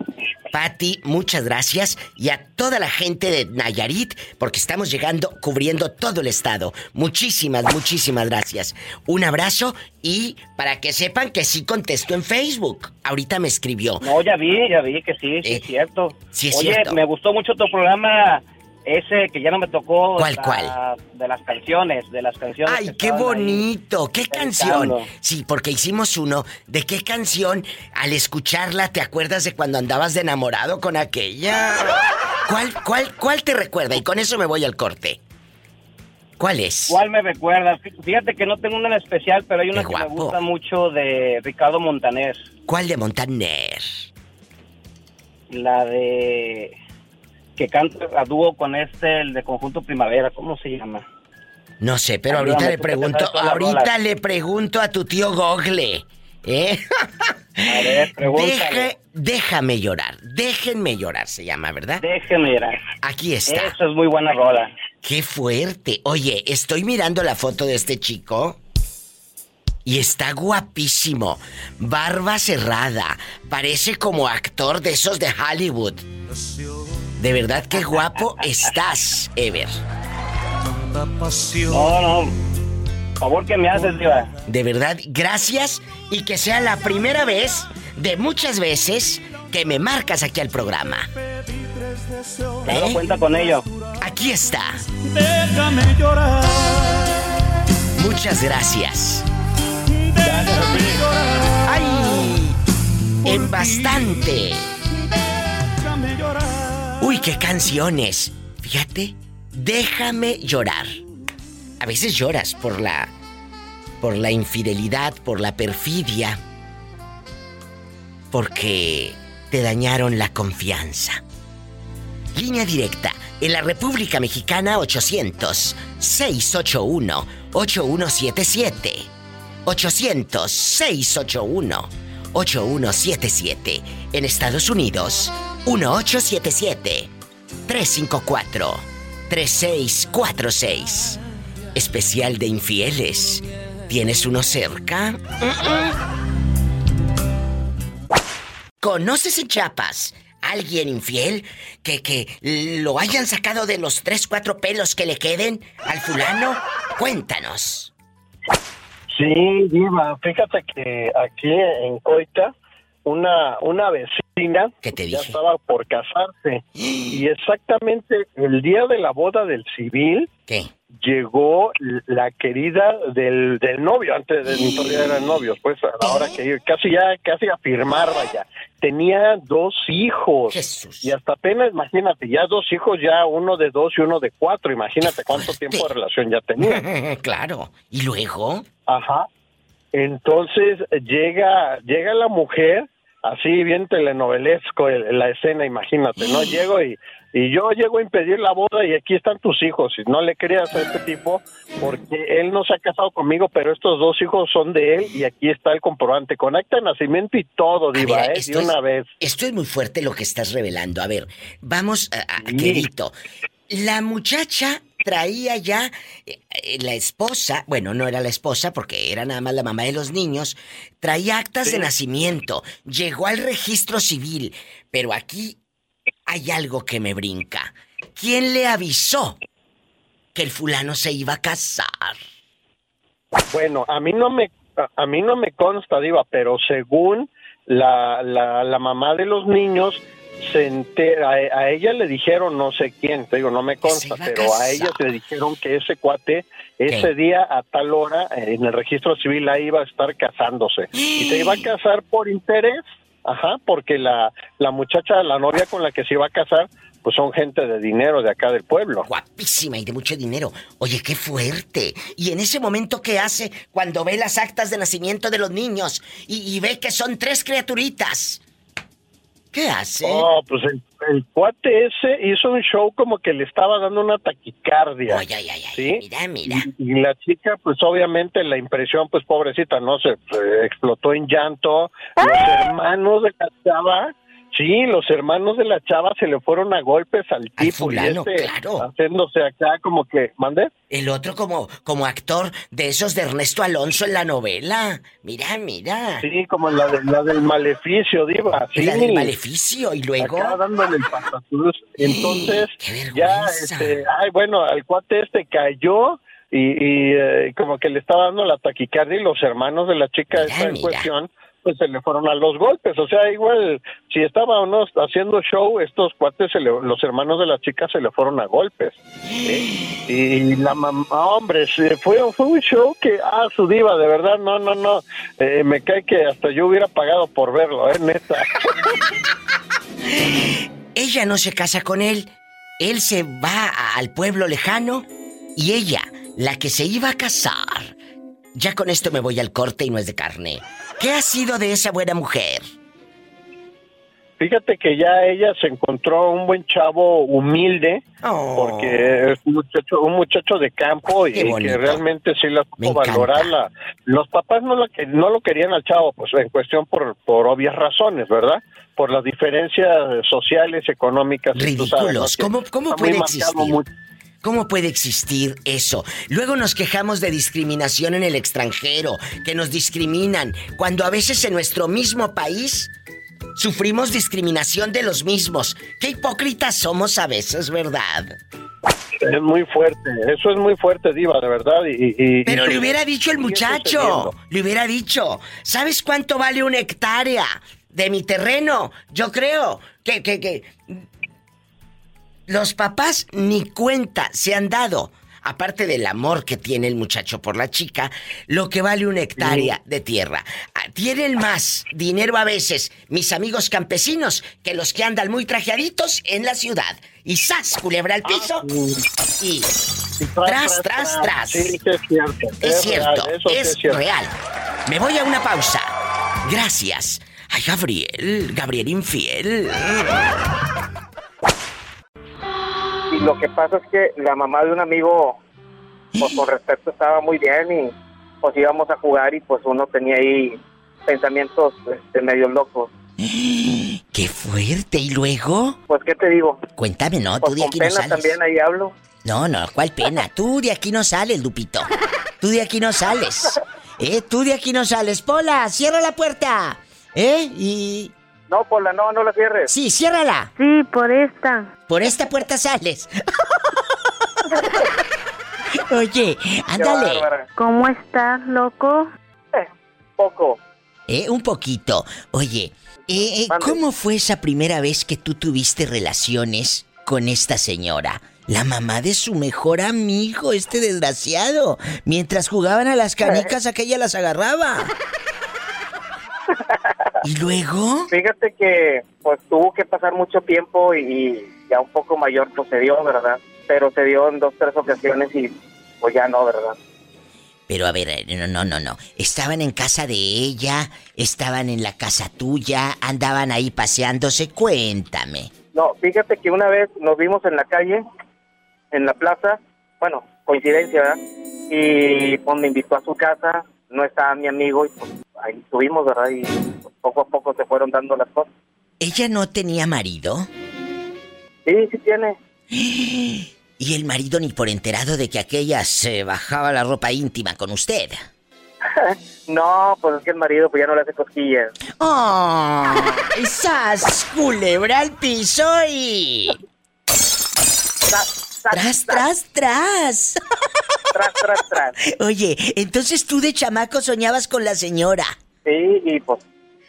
Patti, muchas gracias. Y a toda la gente de Nayarit, porque estamos llegando, cubriendo todo el estado. Muchísimas, muchísimas gracias. Un abrazo y para que sepan que sí contesto en Facebook. Ahorita me escribió. No, ya vi, ya vi que sí, sí es cierto. Eh, sí es Oye, cierto. me gustó mucho tu programa, ese que ya no me tocó. ¿Cuál, la- cuál? De las canciones, de las canciones. ¡Ay, qué bonito! ¿Qué canción? Sí, porque hicimos uno de qué canción al escucharla te acuerdas de cuando andabas de enamorado con aquella. ¿Cuál, cuál, cuál te recuerda? Y con eso me voy al corte. ¿Cuál es? ¿Cuál me recuerdas? Fíjate que no tengo una en especial, pero hay una que me gusta mucho de Ricardo Montaner. ¿Cuál de Montaner? La de... que canta a dúo con este, el de Conjunto Primavera, ¿cómo se llama? No sé, pero Ayúdame, ahorita le pregunto, ahorita le pregunto a tu tío Gogle. ¿Eh? A ver. Deje- déjame llorar. Déjenme llorar se llama, ¿verdad? Déjeme llorar. Aquí está. Eso es muy buena rola. Qué fuerte. Oye, estoy mirando la foto de este chico. Y está guapísimo. Barba cerrada. Parece como actor de esos de Hollywood. De verdad, qué guapo estás, Ever. No, no. Favor que me haces, Diva. De verdad, gracias y que sea la primera vez de muchas veces que me marcas aquí al programa. Claro, ¿Eh? cuenta con ello. Aquí está. Déjame llorar. Muchas gracias. ¡Ay! En bastante. Uy, qué canciones. Fíjate, déjame llorar. A veces lloras por la por la infidelidad, por la perfidia, porque te dañaron la confianza. Línea directa en la República Mexicana 800 681 8177. 800 681 8177. En Estados Unidos 1877 354 3646. Especial de infieles. ¿Tienes uno cerca? ¿Conoces en Chiapas alguien infiel que, que lo hayan sacado de los tres, cuatro pelos que le queden al fulano? Cuéntanos. Sí, Diva, fíjate que aquí en Coita, una, una vecina ya estaba por casarse y exactamente el día de la boda del civil llegó la querida del, del novio, antes de todavía eran novios, pues ahora que casi ya, casi a firmar, vaya. Tenía dos hijos y hasta apenas, imagínate, ya dos hijos, ya uno de dos y uno de cuatro, imagínate cuánto tiempo de relación ya tenía. claro. ¿Y luego? Ajá. Entonces llega llega la mujer, así bien telenovelesco el- la escena, imagínate, ¿no? Llego y, y yo llego a impedir la boda y aquí están tus hijos. Y no le creas a este tipo porque él no se ha casado conmigo, pero estos dos hijos son de él y aquí está el comprobante. con acta de nacimiento y todo, diva, ¿eh? De una es- vez. Esto es muy fuerte lo que estás revelando. A ver, vamos a, a- querido. La muchacha traía ya eh, eh, la esposa, bueno, no era la esposa porque era nada más la mamá de los niños, traía actas de nacimiento, llegó al registro civil, pero aquí hay algo que me brinca. ¿Quién le avisó que el fulano se iba a casar? Bueno, a mí no me a, mí no me consta, Diva, pero según la, la, la mamá de los niños, se entera, a, ella le dijeron, no sé quién, te digo, no me consta, pero a ella le dijeron que ese cuate, ese día a tal hora, en el registro civil, ahí iba a estar casándose. Y se iba a casar por interés, ajá, porque la, la muchacha, la novia con la que se iba a casar, pues son gente de dinero de acá del pueblo. Guapísima y de mucho dinero. Oye, qué fuerte. Y en ese momento, ¿qué hace cuando ve las actas de nacimiento de los niños y, y ve que son tres criaturitas? ¿Qué hace? Oh, pues el, cuate ese hizo un show como que le estaba dando una taquicardia. Ay, ay, ay, ¿sí? Mira, mira. Y, la chica, pues obviamente la impresión, pues pobrecita, no se explotó en llanto. Los hermanos de la chava Sí, los hermanos de la chava se le fueron a golpes al tipo y este, claro. haciéndose acá como que, ¿mande? El otro como como actor de esos de Ernesto Alonso en la novela. Mira, mira. Sí, como la, de, la del maleficio, diva. Sí. La del maleficio y luego acá dándole el Entonces, ya este, ay, bueno, al cuate este cayó y, eh, como que le estaba dando la taquicardia y los hermanos de la chica esta en cuestión pues se le fueron a los golpes. O sea, igual, si estaba o no haciendo show, estos cuates, se los hermanos de la chica se le fueron a golpes. Y la mamá, hombre, fue, fue un show que, ah, su diva, de verdad, no, no, no. Eh, me cae que hasta yo hubiera pagado por verlo, ¿eh? Neta. ella no se casa con él, él se va al pueblo lejano y ella, la que se iba a casar. Ya con esto me voy al corte y no es de carne. ¿Qué ha sido de esa buena mujer? Fíjate que ya ella se encontró un buen chavo humilde, Oh. porque es un muchacho, un muchacho de campo y que realmente sí la supo valorarla. Los papás no lo, que, no lo querían al chavo, pues en cuestión por, por obvias razones, ¿verdad? Por las diferencias sociales, económicas. y tú sabes, ¿no? Ridículos. Que ¿Cómo, cómo puede existir? ¿Cómo puede existir eso? Luego nos quejamos de discriminación en el extranjero, que nos discriminan, cuando a veces en nuestro mismo país sufrimos discriminación de los mismos. Qué hipócritas somos a veces, ¿verdad? Es muy fuerte, eso es muy fuerte, Diva, de verdad. Y, y- Pero y- le hubiera dicho el muchacho, le hubiera dicho, ¿sabes cuánto vale una hectárea de mi terreno? Yo creo que, que, que los papás ni cuenta se han dado, aparte del amor que tiene el muchacho por la chica, lo que vale una hectárea de tierra. Ah, Tienen más dinero a veces mis amigos campesinos que los que andan muy trajeaditos en la ciudad. Y ¡zas! culebra al piso. Y tras, tras, tras. Sí, es cierto. Es cierto, es real. Me voy a una pausa. Gracias. Ay, Gabriel, Gabriel infiel. Y lo que pasa es que la mamá de un amigo, pues con respecto estaba muy bien y pues íbamos a jugar y pues uno tenía ahí pensamientos este, medio locos. ¡Qué fuerte! ¿Y luego? Pues, ¿qué te digo? Cuéntame, no, tú Pues de con aquí no pena sales. también ahí hablo. No, no, ¿cuál pena? Tú de aquí no sales, Lupito. Tú de aquí no sales. ¿Eh? Tú de aquí no sales. Pola, cierra la puerta. ¿Eh? Y... No, Pola, no, no la cierres. Sí, ciérrala. Sí, por esta. Por esta puerta sales. Oye, ándale. ¿Cómo estás, loco? poco. ¿Eh? Un poquito. Oye, eh, eh, ¿cómo fue esa primera vez que tú tuviste relaciones con esta señora? La mamá de su mejor amigo, este desgraciado. Mientras jugaban a las canicas, aquella las agarraba. ¿Y luego? Fíjate que pues tuvo que pasar mucho tiempo y ya un poco mayor pues se dio, ¿verdad? Pero se dio en dos, tres ocasiones y pues ya no, ¿verdad? Pero a ver, eh, no, no, no, no. Estaban en casa de ella, estaban en la casa tuya, andaban ahí paseándose. Cuéntame. No, fíjate que una vez nos vimos en la calle, en la plaza, bueno, coincidencia, ¿verdad? Y pues me invitó a su casa, no estaba mi amigo y pues ahí estuvimos, ¿verdad? Y pues, poco a poco se fueron dando las cosas. ¿Ella no tenía marido? Sí, sí tiene. Y el marido ni por enterado de que aquella se bajaba la ropa íntima con usted. no, pues es que el marido pues ya no le hace cosquillas. ¡Oh! ¡Esas culebra al piso y... Tras, tras, tras. Tras, tras, tras. Oye, entonces tú de chamaco soñabas con la señora. Sí, y pues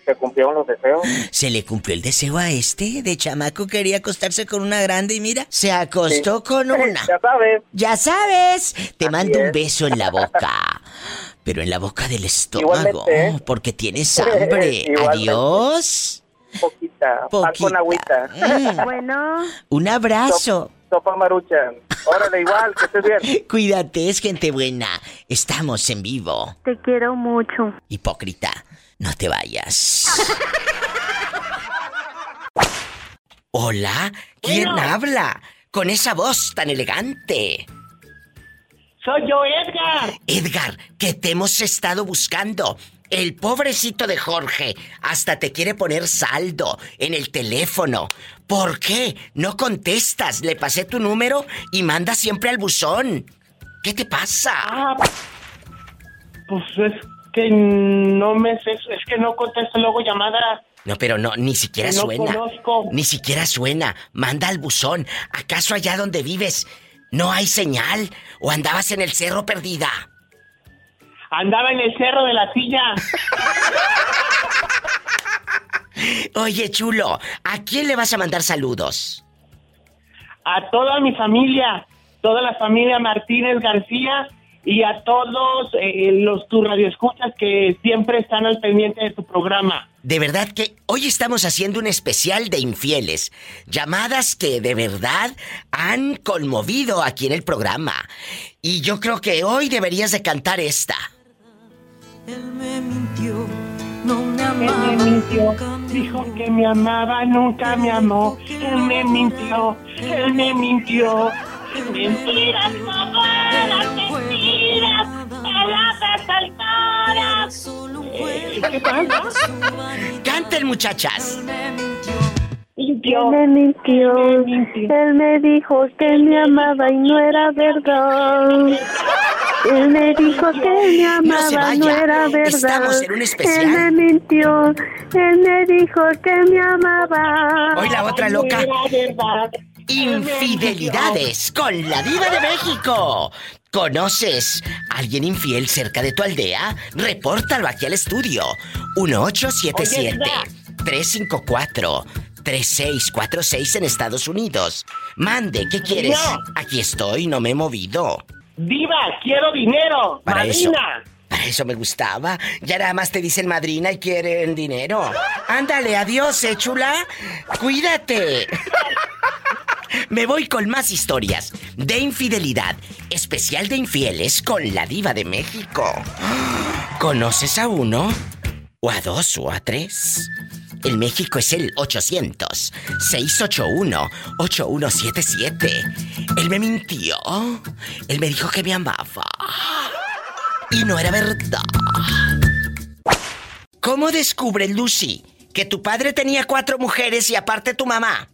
se cumplieron los deseos. ¿Se le cumplió el deseo a este? De chamaco quería acostarse con una grande y mira, se acostó con una. ya sabes. Ya sabes. Te mando un beso en la boca. Pero en la boca del estómago, ¿eh? porque tienes hambre. Adiós. Poquita, pan con agüita. Mm. Bueno. Un abrazo. Sopa maruchan. Órale, igual, que estés bien. Cuídate, es gente buena. Estamos en vivo. Te quiero mucho. Hipócrita, no te vayas. Hola, ¿quién Bueno. habla? Con esa voz tan elegante. Soy yo, Edgar. Edgar, que te hemos estado buscando. El pobrecito de Jorge hasta te quiere poner saldo en el teléfono. ¿Por qué? No contestas. Le pasé tu número y manda siempre al buzón. ¿Qué te pasa? Ah, pues es que no me sé, es que no contesto luego llamada. No, pero no, ni siquiera No suena. conozco. Ni siquiera suena. Manda al buzón. ¿Acaso allá donde vives no hay señal? ¿O andabas en el cerro perdida? Andaba en el cerro de la silla. Oye, chulo, ¿a quién le vas a mandar saludos? A toda mi familia, toda la familia Martínez García y a todos eh, los tu radioescuchas que siempre están al pendiente de tu programa. De verdad que hoy estamos haciendo un especial de infieles. Llamadas que de verdad han conmovido aquí en el programa. Y yo creo que hoy deberías de cantar esta. Él me mintió, no me amaba. Él me mintió, dijo que me amaba, nunca me amó. Él me mintió, él me mintió. Mentiras como las mentiras, palabras altaras. ¿Qué pasa? Canten, muchachas. Él me mintió. Él me dijo que me amaba y no era verdad. Él me dijo que me No se amaba, vaya. no era verdad. Estamos en un especial. Él me mintió. Él me dijo que me amaba. Hoy la otra loca. Infidelidades con la diva de México. ¿Conoces a alguien infiel cerca de tu aldea? Repórtalo aquí al estudio. 1877-354-3646 en Estados Unidos. Mande, ¿qué quieres? Aquí estoy, no me he movido. Diva, quiero dinero. Para eso. Madrina. Para eso me gustaba. Ya nada más te dicen madrina y quieren dinero. Ándale, adiós, eh, chula. Cuídate. Me voy con más historias de infidelidad. Especial de infieles con la diva de México. ¿Conoces a uno? ¿O a dos o a tres? El México es el 800-681-8177. Él me mintió. Él me dijo que me amaba. Y no era verdad. ¿Cómo descubre Lucy que tu padre tenía cuatro mujeres y aparte tu mamá?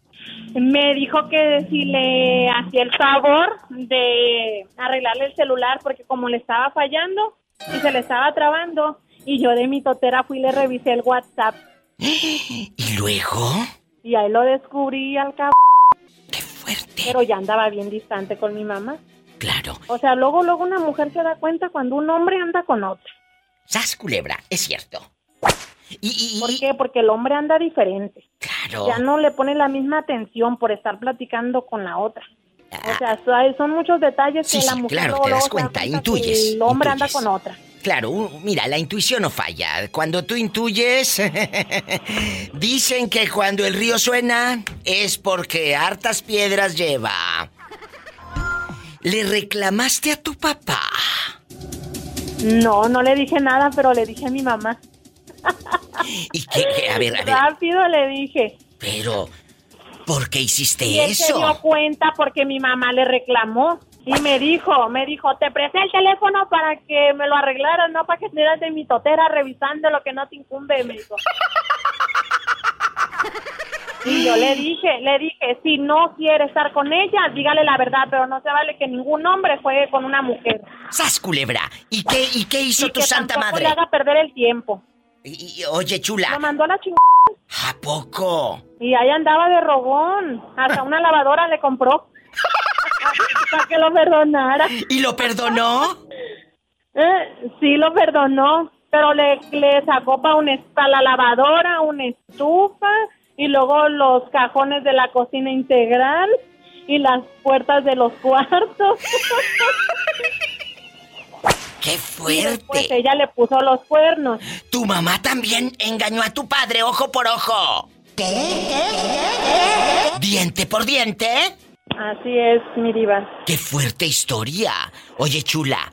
Me dijo que si le hacía el favor de arreglarle el celular porque como le estaba fallando y se le estaba trabando y yo de mi totera fui y le revisé el WhatsApp ¿Y luego? y ahí lo descubrí al cabo. ¡Qué fuerte! Pero ya andaba bien distante con mi mamá. Claro. O sea, luego luego una mujer se da cuenta cuando un hombre anda con otro. ¡Sas, culebra! Es cierto. ¿Por qué? Porque el hombre anda diferente. Claro. Ya no le pone la misma atención por estar platicando con la otra. O sea, so- son muchos detalles Sí, que la sí, mujer claro, luego te das cuenta, intuyes, El hombre anda con otra. Claro, mira, la intuición no falla. Cuando tú intuyes, dicen que cuando el río suena es porque hartas piedras lleva. ¿Le reclamaste a tu papá? No, no le dije nada, pero le dije a mi mamá. ¿Y qué? qué? A ver, a ver. Rápido le dije. Pero, ¿por qué hiciste Y él se dio eso? cuenta porque mi mamá le reclamó. Y me dijo, me dijo, te presté el teléfono para que me lo arreglaras, no para que estuvieras de mi totera revisando lo que no te incumbe, me dijo. Y yo le dije, le dije, si no quiere estar con ella, dígale la verdad, pero no se vale que ningún hombre juegue con una mujer. ¡Sas, culebra! ¿Y qué, y qué hizo tu santa madre? le haga perder el tiempo. Y, oye, chula. Lo mandó a la chingada. ¿A poco? Y ahí andaba de rogón. Hasta una lavadora le compró. para que lo perdonara. ¿Y lo perdonó? Eh, sí, lo perdonó. Pero le, le sacó para, un, para la lavadora, una estufa y luego los cajones de la cocina integral y las puertas de los cuartos. ¡Qué fuerte! ella le puso los cuernos. Tu mamá también engañó a tu padre ojo por ojo. ¿Qué? ¿Diente por diente? Así es, mi diva. ¡Qué fuerte historia! Oye, chula,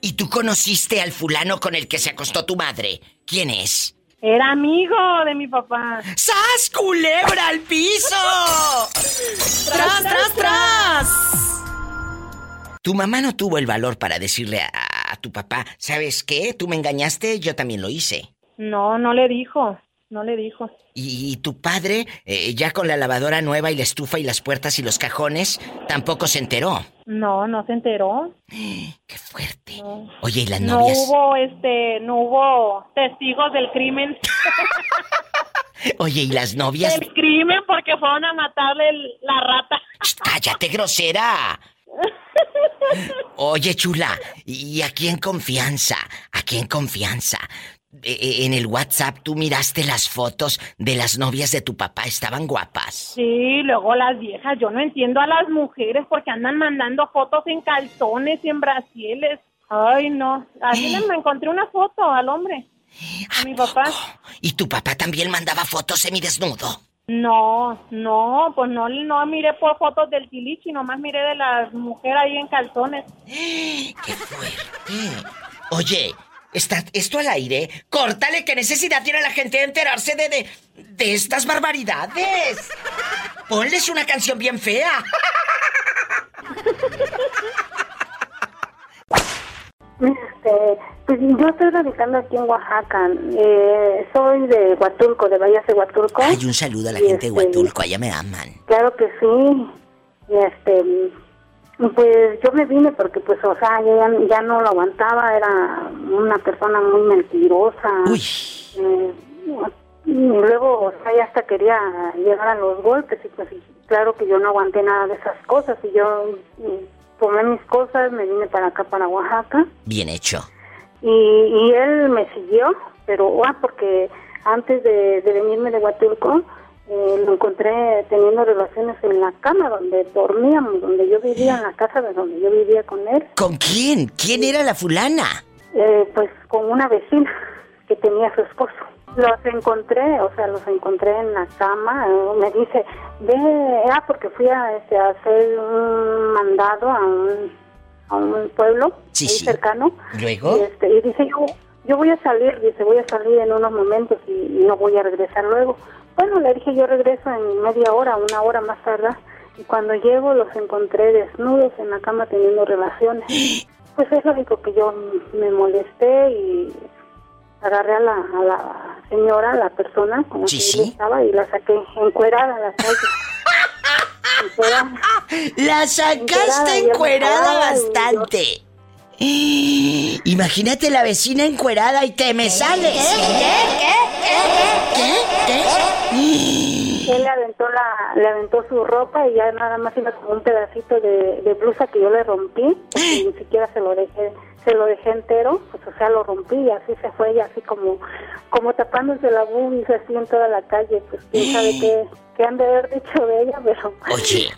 ¿y tú conociste al fulano con el que se acostó tu madre? ¿Quién es? Era amigo de mi papá. ¡Sas, culebra al piso! ¡Tras, tras, tras! Tu mamá no tuvo el valor para decirle a, tu papá, ¿sabes qué? Tú me engañaste, yo también lo hice. No, no le dijo, no le dijo. ¿Y, tu padre, eh, ya con la lavadora nueva y la estufa y las puertas y los cajones, tampoco se enteró? No, no se enteró. ¡Qué fuerte! Oye, ¿y las novias? No hubo, este, no hubo testigos del crimen. Oye, ¿y las novias? El crimen porque fueron a matarle la rata. ¡Cállate, grosera! Oye, chula, ¿y aquí en confianza? ¿Aquí en confianza? E, e, en el WhatsApp tú miraste las fotos de las novias de tu papá, estaban guapas. Sí, luego las viejas, yo no entiendo a las mujeres porque andan mandando fotos en calzones y en brasieles. Ay, no. Así me encontré una foto al hombre. A mi papá. ¿Y tu papá también mandaba fotos semidesnudo? No, no, pues no, no miré por fotos del tilichi, nomás miré de la mujer ahí en calzones. ¡Qué fuerte! Oye, ¿está esto al aire? Córtale, ¿qué necesidad tiene la gente de enterarse de, de, de estas barbaridades? Ponles una canción bien fea. Este, pues yo estoy radicando aquí en Oaxaca. Eh, soy de Huatulco, de Vallas de Huatulco. Hay un saludo a la gente de este, Huatulco, allá me aman. Claro que sí. Y este, pues yo me vine porque, pues, o sea, ya, ya no lo aguantaba. Era una persona muy mentirosa. Uy. Eh, y luego, o sea, ya hasta quería llegar a los golpes. Y pues, claro que yo no aguanté nada de esas cosas. Y yo tomé mis cosas, me vine para acá, para Oaxaca. Bien hecho. Y, él me siguió, pero ah, porque antes de, venirme de Huatulco, eh, lo encontré teniendo relaciones en la cama donde dormíamos, donde yo vivía, en la casa de donde yo vivía con él. ¿Con quién? ¿Quién era la fulana? Eh, pues con una vecina que tenía su esposo. Los encontré, o sea, los encontré en la cama. Eh, me dice, ve, ah, porque fui a, este, hacer un mandado a un, a un pueblo sí, cercano. ¿Luego? Y, este, y dice, yo, yo voy a salir, dice, voy a salir en unos momentos y, no voy a regresar luego. Bueno, le dije, yo regreso en media hora, una hora más tarde. Y cuando llego los encontré desnudos en la cama teniendo relaciones. Pues es lógico que yo me molesté y agarré a la, a la señora, la persona con la que estaba y la saqué encuerada a la calle. la sacaste encuerada, bastante. Imagínate la vecina encuerada y te me sales. ¿Qué? ¿Qué? ¿Qué? ¿Qué? ¿Qué? Él le aventó, la, le aventó su ropa y ya nada más iba con un pedacito de, de blusa que yo le rompí. ni siquiera se lo dejé se lo dejé entero, pues o sea, lo rompí y así se fue y así como, como tapándose la bubis así en toda la calle, pues quién sabe qué, qué han de haber dicho de ella, pero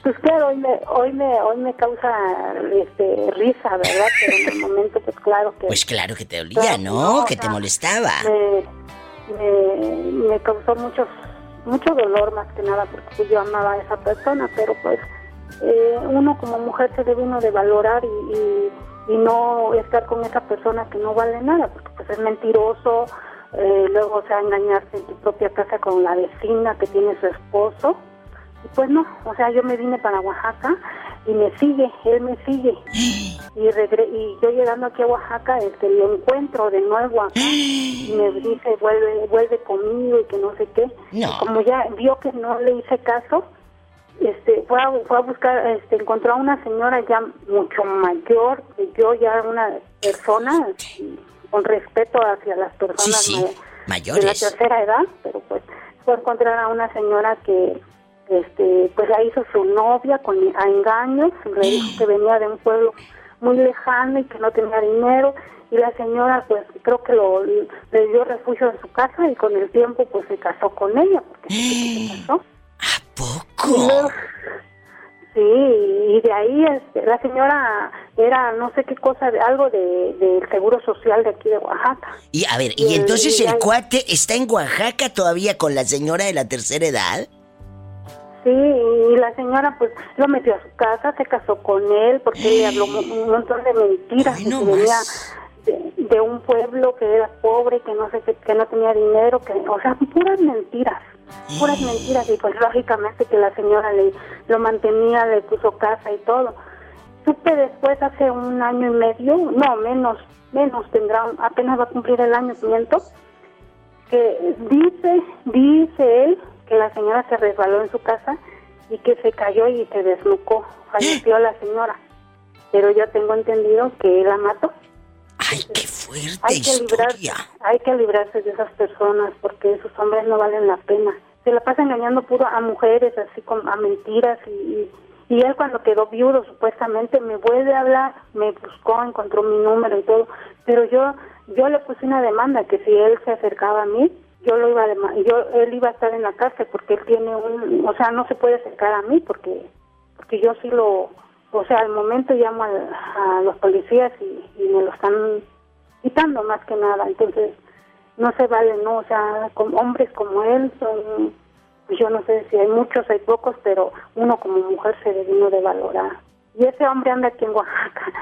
pues claro, hoy me, hoy me, hoy me causa este risa, ¿verdad? Pero en el momento pues claro que Pues claro que te dolía, ¿no? que te molestaba. Me, me, causó mucho, mucho dolor más que nada porque pues, yo amaba a esa persona, pero pues eh, uno como mujer se debe uno de valorar y y no estar con esa persona que no vale nada, porque pues es mentiroso, eh, luego o sea engañarse en tu propia casa con la vecina que tiene su esposo. Pues no, o sea, yo me vine para Oaxaca y me sigue, él me sigue. Y, regre y yo llegando aquí a Oaxaca, este, lo encuentro de nuevo acá. Y me dice, vuelve, vuelve conmigo y que no sé qué. Como ya vio que no le hice caso, este, fue a, fue a buscar, este, encontró a una señora ya mucho mayor que yo, ya una persona con respeto hacia las personas mayores de la tercera edad, pero pues fue a encontrar a una señora que este pues la hizo su novia con a engaños le dijo que venía de un pueblo muy lejano y que no tenía dinero y la señora pues creo que lo le dio refugio en su casa y con el tiempo pues se casó con ella porque se casó. ¿A poco? sí y de ahí este, la señora era no sé qué cosa algo de del seguro social de aquí de Oaxaca. Y a ver y, entonces el cuate está en Oaxaca todavía con la señora de la tercera edad Sí, y la señora pues lo metió a su casa, se casó con él porque él le habló un montón de mentiras que venía de, un pueblo que era pobre, que no sé que no tenía dinero, que o sea, puras mentiras, puras mentiras y pues lógicamente que la señora le lo mantenía, le puso casa y todo. Supe después hace un año y medio, no menos, menos tendrá, apenas va a cumplir el año, miento, que dice, dice él que la señora se resbaló en su casa y que se cayó y se desnucó. Falleció la señora. Pero yo tengo entendido que él la mató. ¡Ay, qué fuerte hay que librarse, hay que librarse de esas personas porque esos hombres no valen la pena. Se la pasa engañando puro a mujeres, así como a mentiras y, y él cuando quedó viudo supuestamente me vuelve a hablar, me buscó, encontró mi número y todo, pero yo yo le puse una demanda que si él se acercaba a mí, yo lo iba a yo él iba a estar en la cárcel porque él tiene un o sea no se puede acercar a mí porque porque yo sí lo o sea al momento llamo a, los policías y, me lo están quitando más que nada. Entonces no se vale no o sea con hombres como él son pues yo no sé si hay muchos hay pocos pero uno como mujer se debe de valorar. Y ese hombre anda aquí en Oaxaca.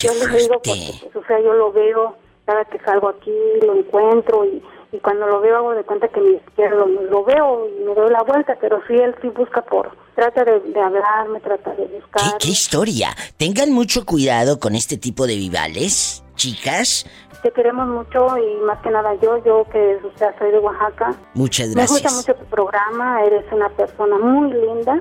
Yo le digo porque pues, o sea yo lo veo cada que salgo aquí lo encuentro y y cuando lo veo hago de cuenta que ni siquiera lo, veo y me doy la vuelta, pero sí él sí busca por, trata de, de hablarme, trata de buscar. ¿Qué, historia? Tengan mucho cuidado con este tipo de vivales, chicas. Te queremos mucho y más que nada yo, yo que o sea, soy de Oaxaca. Muchas gracias. Me gusta mucho tu programa, eres una persona muy linda.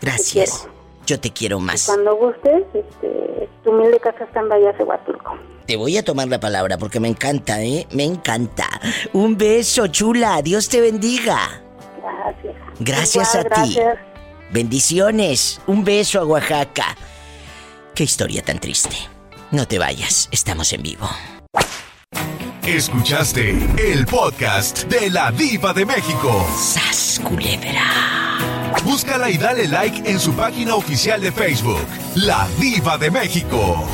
Gracias. Yo te quiero más. cuando gustes, este, tu humilde casa está en Bahía Huatulco. Te voy a tomar la palabra porque me encanta, ¿eh? Me encanta. Un beso, chula. Dios te bendiga. Gracias. Gracias a ti. Bendiciones. Un beso a Oaxaca. Qué historia tan triste. No te vayas, estamos en vivo. Escuchaste el podcast de la Diva de México. ¡Sas Búscala y dale like en su página oficial de Facebook, La Diva de México.